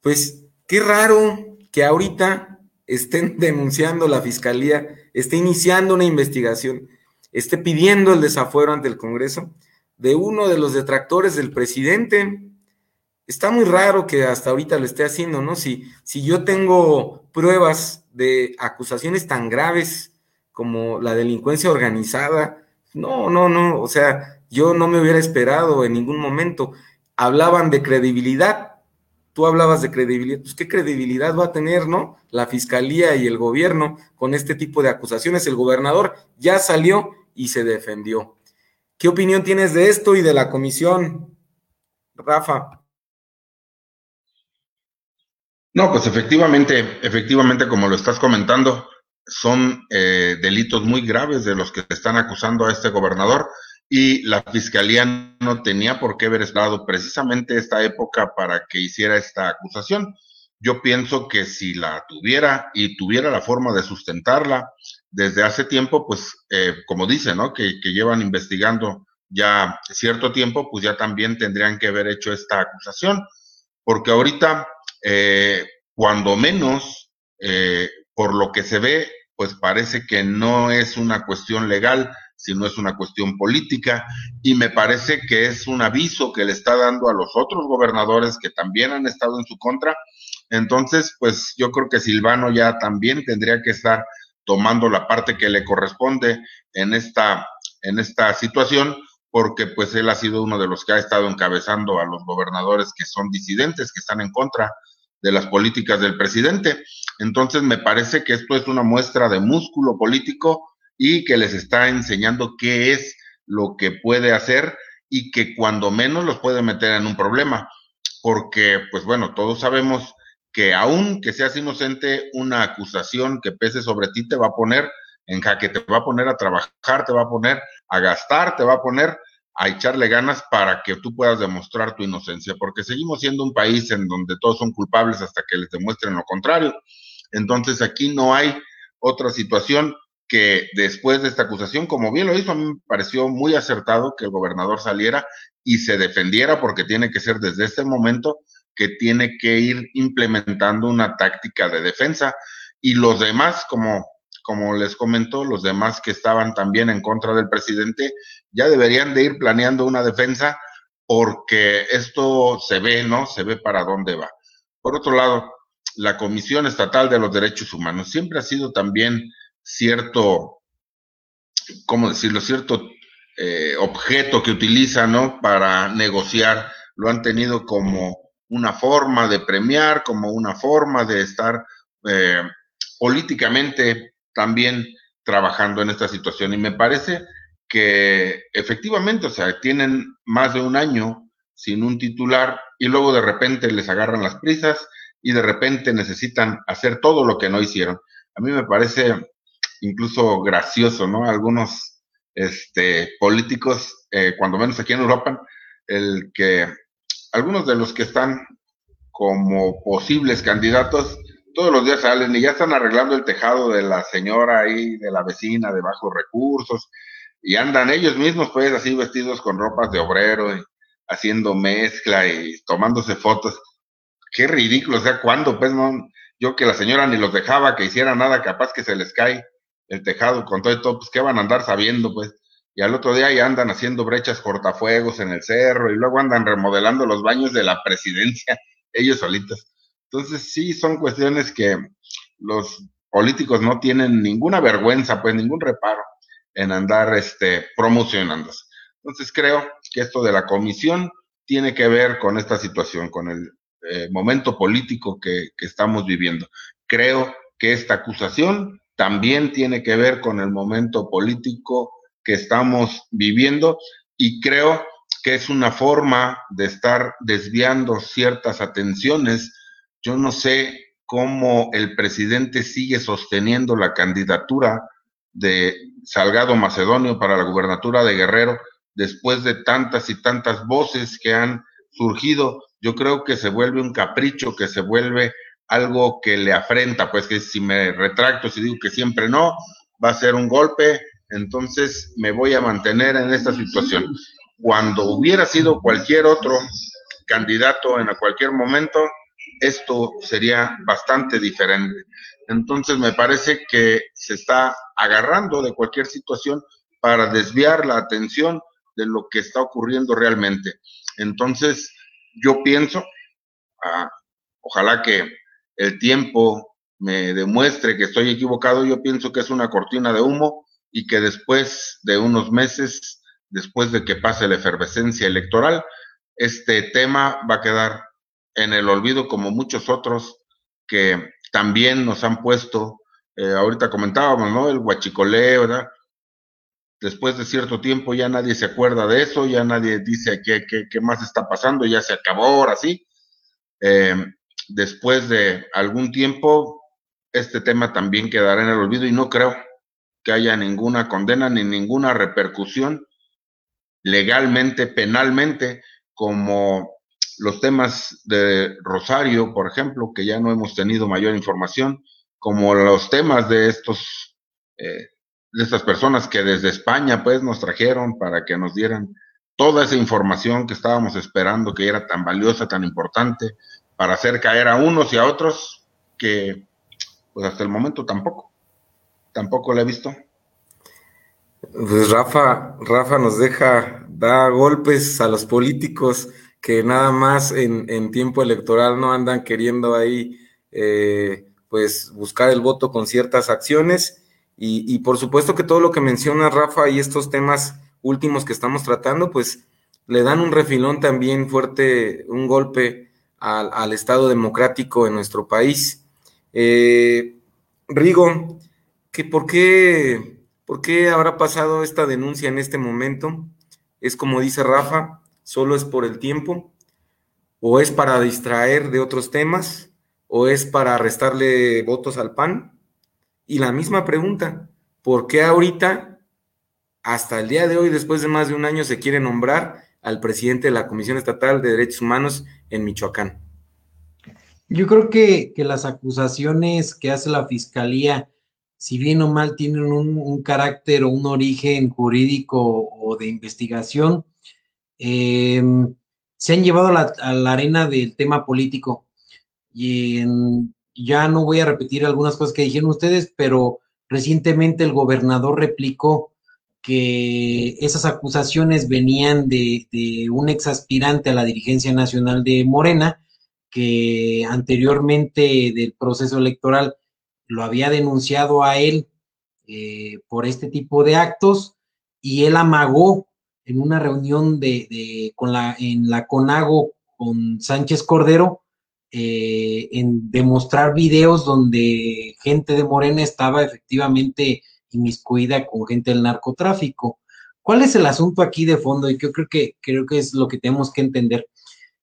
Speaker 1: pues qué raro que ahorita estén denunciando la fiscalía, esté iniciando una investigación, esté pidiendo el desafuero ante el Congreso de uno de los detractores del presidente. Está muy raro que hasta ahorita lo esté haciendo, ¿no? Si, si yo tengo pruebas de acusaciones tan graves como la delincuencia organizada, no, no, no, o sea, yo no me hubiera esperado en ningún momento. Hablaban de credibilidad. Tú hablabas de credibilidad. Pues, ¿qué credibilidad va a tener, no? La fiscalía y el gobierno con este tipo de acusaciones. El gobernador ya salió y se defendió. ¿Qué opinión tienes de esto y de la comisión, Rafa?
Speaker 2: No, pues efectivamente, efectivamente, como lo estás comentando, son eh, delitos muy graves de los que están acusando a este gobernador y la fiscalía no tenía por qué haber estado precisamente esta época para que hiciera esta acusación. Yo pienso que si la tuviera y tuviera la forma de sustentarla desde hace tiempo, pues eh, como dice, ¿no? Que, que, llevan investigando ya cierto tiempo, pues ya también tendrían que haber hecho esta acusación, porque ahorita, eh, cuando menos, eh, por lo que se ve, pues parece que no es una cuestión legal, si no es una cuestión política, y me parece que es un aviso que le está dando a los otros gobernadores que también han estado en su contra. Entonces, pues yo creo que Silvano ya también tendría que estar tomando la parte que le corresponde en esta, en esta situación, porque pues él ha sido uno de los que ha estado encabezando a los gobernadores que son disidentes, que están en contra de las políticas del presidente. Entonces, me parece que esto es una muestra de músculo político y que les está enseñando qué es lo que puede hacer y que cuando menos los puede meter en un problema. Porque, pues bueno, todos sabemos que aun que seas inocente, una acusación que pese sobre ti te va a poner en jaque, te va a poner a trabajar, te va a poner a gastar, te va a poner a echarle ganas para que tú puedas demostrar tu inocencia, porque seguimos siendo un país en donde todos son culpables hasta que les demuestren lo contrario. Entonces aquí no hay otra situación que después de esta acusación, como bien lo hizo, a mí me pareció muy acertado que el gobernador saliera y se defendiera, porque tiene que ser desde este momento que tiene que ir implementando una táctica de defensa. Y los demás, como, como les comentó, los demás que estaban también en contra del presidente, ya deberían de ir planeando una defensa porque esto se ve, ¿no? Se ve para dónde va. Por otro lado, la Comisión Estatal de los Derechos Humanos siempre ha sido también cierto, ¿cómo decirlo? Cierto eh, objeto que utilizan. Para negociar. Lo han tenido como una forma de premiar, como una forma de estar eh, políticamente también trabajando en esta situación. Y me parece que efectivamente, o sea, tienen más de un año sin un titular y luego de repente les agarran las prisas y de repente necesitan hacer todo lo que no hicieron. A mí me parece incluso gracioso, ¿no? Algunos este, políticos, eh, cuando menos aquí en Europa, el que algunos de los que están como posibles candidatos, todos los días salen y ya están arreglando el tejado de la señora ahí, de la vecina de bajos recursos, y andan ellos mismos, pues, así vestidos con ropas de obrero, haciendo mezcla y tomándose fotos. Qué ridículo, o sea, ¿cuándo? Pues no, yo que la señora ni los dejaba que hicieran nada, capaz que se les cae el tejado con todo y todo, pues qué van a andar sabiendo, pues. Y al otro día ya andan haciendo brechas cortafuegos en el cerro y luego andan remodelando los baños de la presidencia, ellos solitos. Entonces sí son cuestiones que los políticos no tienen ninguna vergüenza, pues ningún reparo en andar este, promocionándose. Entonces creo que esto de la comisión tiene que ver con esta situación, con el eh, momento político que, que estamos viviendo. Creo que esta acusación también tiene que ver con el momento político que estamos viviendo y creo que es una forma de estar desviando ciertas atenciones. Yo no sé cómo el presidente sigue sosteniendo la candidatura de Salgado Macedonio para la gubernatura de Guerrero después de tantas y tantas voces que han surgido. Yo creo que se vuelve un capricho, que se vuelve algo que le afrenta, pues que si me retracto, si digo que siempre no, va a ser un golpe, entonces me voy a mantener en esta situación. Cuando hubiera sido cualquier otro candidato en cualquier momento, esto sería bastante diferente. Entonces me parece que se está agarrando de cualquier situación para desviar la atención de lo que está ocurriendo realmente. Entonces, yo pienso, ah, ojalá que el tiempo me demuestre que estoy equivocado, yo pienso que es una cortina de humo y que después de unos meses, después de que pase la efervescencia electoral, este tema va a quedar en el olvido como muchos otros que también nos han puesto, eh, ahorita comentábamos, ¿no? El huachicoleo, ¿verdad? Después de cierto tiempo ya nadie se acuerda de eso, ya nadie dice qué, qué, más está pasando, ya se acabó ahora sí. Eh, después de algún tiempo, este tema también quedará en el olvido y no creo que haya ninguna condena ni ninguna repercusión legalmente, penalmente, como los temas de Rosario, por ejemplo, que ya no hemos tenido mayor información, como los temas de estos, eh, de estas personas que desde España, pues, nos trajeron para que nos dieran toda esa información que estábamos esperando, que era tan valiosa, tan importante, para hacer caer a unos y a otros, que, pues, hasta el momento tampoco, tampoco la he visto.
Speaker 1: Pues Rafa, Rafa nos deja, da golpes a los políticos que nada más en, tiempo electoral no andan queriendo ahí eh, pues buscar el voto con ciertas acciones y, por supuesto que todo lo que menciona Rafa y estos temas últimos que estamos tratando pues le dan un refilón también fuerte, un golpe al, Estado democrático en nuestro país. Eh, Rigo, ¿que por, qué, ¿por qué habrá pasado esta denuncia en este momento? Es como dice Rafa, solo es por el tiempo, o es para distraer de otros temas, o es para restarle votos al PAN. Y la misma pregunta, ¿por qué ahorita, hasta el día de hoy, después de más de un año, se quiere nombrar al presidente de la Comisión Estatal de Derechos Humanos en Michoacán?
Speaker 3: Yo creo que, las acusaciones que hace la Fiscalía, si bien o mal tienen un, un carácter o un origen jurídico o de investigación, eh, se han llevado a la, arena del tema político. Y ya no voy a repetir algunas cosas que dijeron ustedes, pero recientemente el gobernador replicó que esas acusaciones venían de, de un ex aspirante a la dirigencia nacional de Morena, que anteriormente del proceso electoral lo había denunciado a él eh, por este tipo de actos y él amagó en una reunión de, con la, en la CONAGO con Sánchez Cordero, eh, en demostrar videos donde gente de Morena estaba efectivamente inmiscuida con gente del narcotráfico. ¿Cuál es el asunto aquí de fondo? Y yo creo que, creo que es lo que tenemos que entender.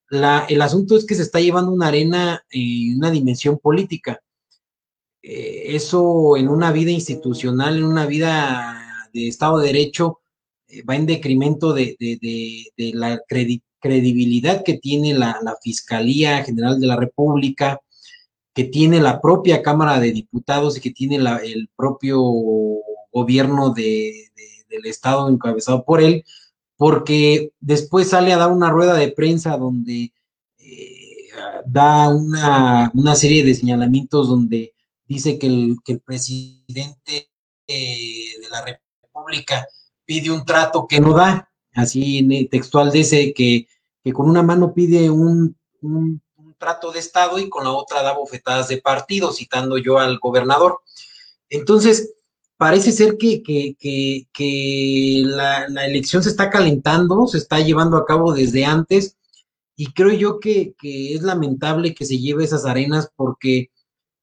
Speaker 3: La, el asunto es que se está llevando una arena y una dimensión política. Eh, eso en una vida institucional, en una vida de Estado de Derecho, eh, va en decremento de, la credibilidad que tiene la, Fiscalía General de la República, que tiene la propia Cámara de Diputados y que tiene el propio gobierno del Estado encabezado por él, porque después sale a dar una rueda de prensa donde eh, da una, serie de señalamientos donde dice que el, presidente eh, de la República pide un trato que no da, así textual dice que, que con una mano pide un, un, trato de Estado y con la otra da bofetadas de partido, citando yo al gobernador. Entonces, parece ser que, que, que, la, la, elección se está calentando, se está llevando a cabo desde antes, y creo yo que, es lamentable que se lleve esas arenas porque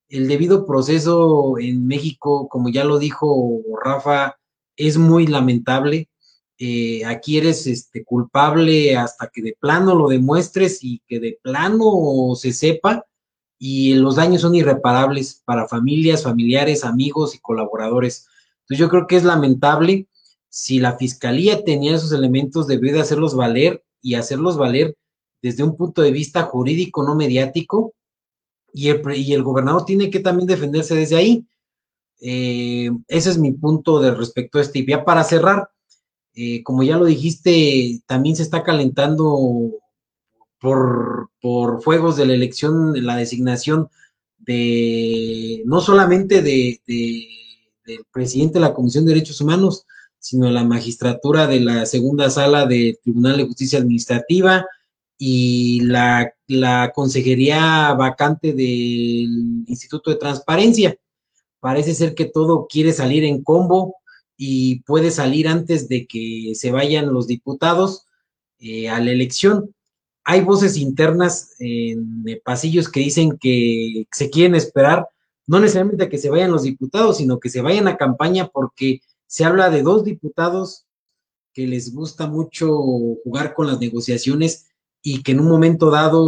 Speaker 3: el debido proceso en México, como ya lo dijo Rafa, es muy lamentable. Eh, aquí eres este, culpable hasta que de plano lo demuestres y que de plano se sepa y los daños son irreparables para familias, familiares, amigos y colaboradores. Entonces yo creo que es lamentable si la fiscalía tenía esos elementos, debió de hacerlos valer y hacerlos valer desde un punto de vista jurídico, no mediático, y el, y el gobernador tiene que también defenderse desde ahí. Eh, ese es mi punto de respecto a este. Y ya para cerrar, eh, como ya lo dijiste, también se está calentando por, por fuegos de la elección, la designación de no solamente de, del presidente de la Comisión de Derechos Humanos, sino de la magistratura de la segunda sala del Tribunal de Justicia Administrativa y la, la consejería vacante del Instituto de Transparencia. Parece ser que todo quiere salir en combo y puede salir antes de que se vayan los diputados eh, a la elección. Hay voces internas en pasillos que dicen que se quieren esperar, no necesariamente a que se vayan los diputados, sino que se vayan a campaña porque se habla de dos diputados que les gusta mucho jugar con las negociaciones y que en un momento dado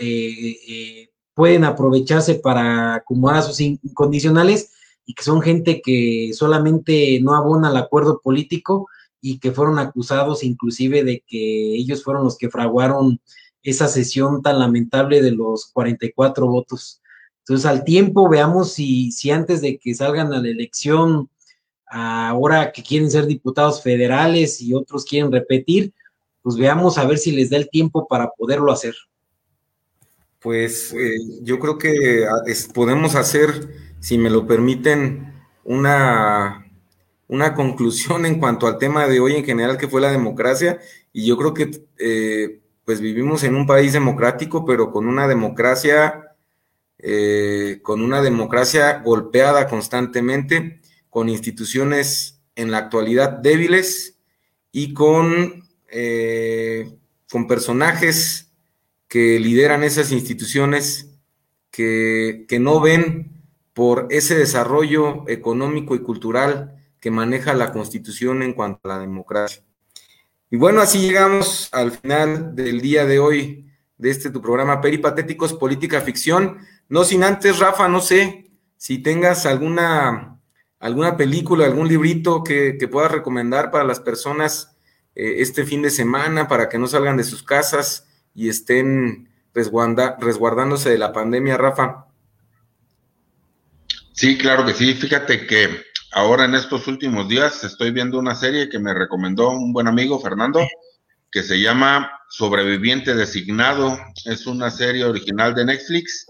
Speaker 3: eh, eh, pueden aprovecharse para acumular a sus incondicionales y que son gente que solamente no abona al acuerdo político y que fueron acusados inclusive de que ellos fueron los que fraguaron esa sesión tan lamentable de los 44 votos. Entonces, al tiempo, veamos si, si antes de que salgan a la elección, ahora que quieren ser diputados federales y otros quieren repetir, pues veamos a ver si les da el tiempo para poderlo hacer.
Speaker 1: Pues eh, yo creo que ah, podemos hacer si me lo permiten, una, una conclusión en cuanto al tema de hoy en general, que fue la democracia. Y yo creo que eh, pues vivimos en un país democrático, pero con una democracia, eh, con una democracia golpeada constantemente, con instituciones en la actualidad débiles y con, eh, con personajes que lideran esas instituciones que, que no ven por ese desarrollo económico y cultural que maneja la Constitución en cuanto a la democracia. Y bueno, así llegamos al final del día de hoy de este tu programa Peripatéticos Política Ficción. No sin antes, Rafa, no sé si tengas alguna, alguna película, algún librito que, puedas recomendar para las personas eh, este fin de semana, para que no salgan de sus casas y estén resguardándose de la pandemia, Rafa.
Speaker 2: Sí, claro que sí. Fíjate que ahora en estos últimos días estoy viendo una serie que me recomendó un buen amigo, Fernando, que se llama Sobreviviente Designado. Es una serie original de Netflix.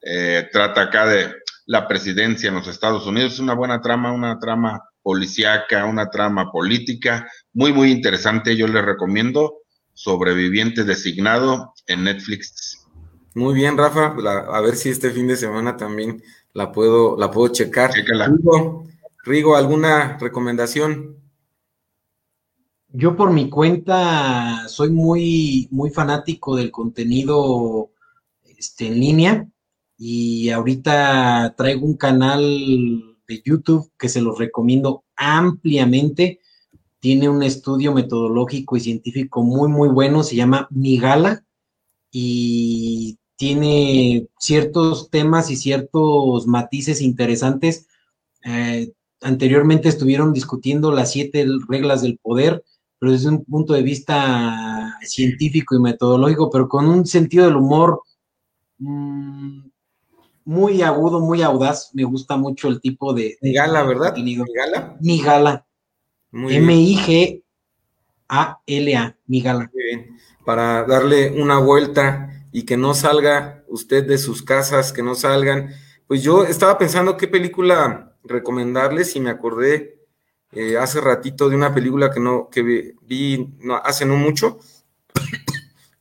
Speaker 2: Eh, trata acá de la presidencia en los Estados Unidos. Es una buena trama, una trama policíaca, una trama política, muy, muy interesante. Yo les recomiendo Sobreviviente Designado en Netflix.
Speaker 1: Muy bien, Rafa. a ver si este fin de semana también la puedo, la puedo checar. Rigo, Rigo, ¿alguna recomendación?
Speaker 3: Yo por mi cuenta soy muy, muy fanático del contenido este, en línea y ahorita traigo un canal de YouTube que se los recomiendo ampliamente. Tiene un estudio metodológico y científico muy, muy bueno, se llama Migala y tiene ciertos temas y ciertos matices interesantes. Eh, anteriormente estuvieron discutiendo las siete reglas del poder, pero desde un punto de vista científico y metodológico, pero con un sentido del humor mm, muy agudo, muy audaz. Me gusta mucho el tipo de...
Speaker 1: Mi gala, ¿verdad?
Speaker 3: Mi gala. Mi gala. M-I-G-A-L-A, mi gala. Muy bien.
Speaker 1: Para darle una vuelta y que no salga usted de sus casas, que no salgan. Pues yo estaba pensando qué película recomendarles y me acordé eh, hace ratito de una película que no que vi no, hace no mucho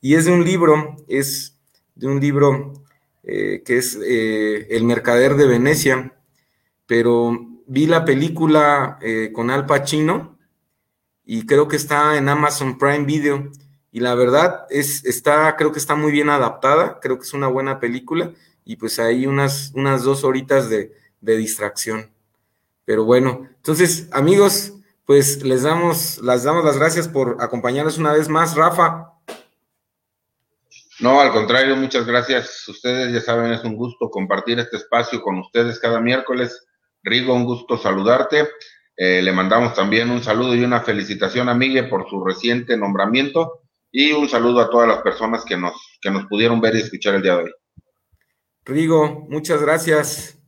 Speaker 1: y es de un libro, es de un libro eh, que es eh, El Mercader de Venecia, pero vi la película con Al Pacino y creo que está en Amazon Prime Video y la verdad es, está, creo que está muy bien adaptada, creo que es una buena película y pues hay unas, unas dos horitas de, distracción. Pero bueno, entonces amigos, pues les damos, las damos las gracias por acompañarnos una vez más, Rafa.
Speaker 2: No, al contrario, muchas gracias. Ustedes ya saben, es un gusto compartir este espacio con ustedes cada miércoles. Rigo, un gusto saludarte. Eh, le mandamos también un saludo y una felicitación a Miguel por su reciente nombramiento y un saludo a todas las personas que nos, que nos pudieron ver y escuchar el día de hoy.
Speaker 1: Rigo, muchas gracias.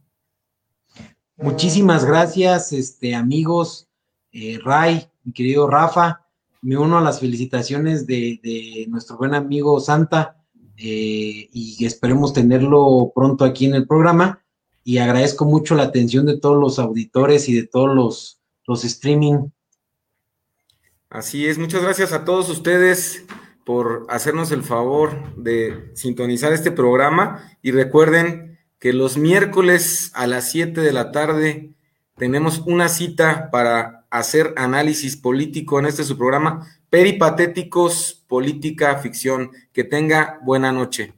Speaker 3: Muchísimas gracias, este, amigos. Eh, Ray, mi querido Rafa, me uno a las felicitaciones de, nuestro buen amigo Santa eh, y esperemos tenerlo pronto aquí en el programa. Y agradezco mucho la atención de todos los auditores y de todos los, los streaming.
Speaker 1: Así es, muchas gracias a todos ustedes por hacernos el favor de sintonizar este programa y recuerden que los miércoles a las 7 de la tarde tenemos una cita para hacer análisis político en este su programa, Peripatéticos, Política, Ficción. Que tenga buena noche.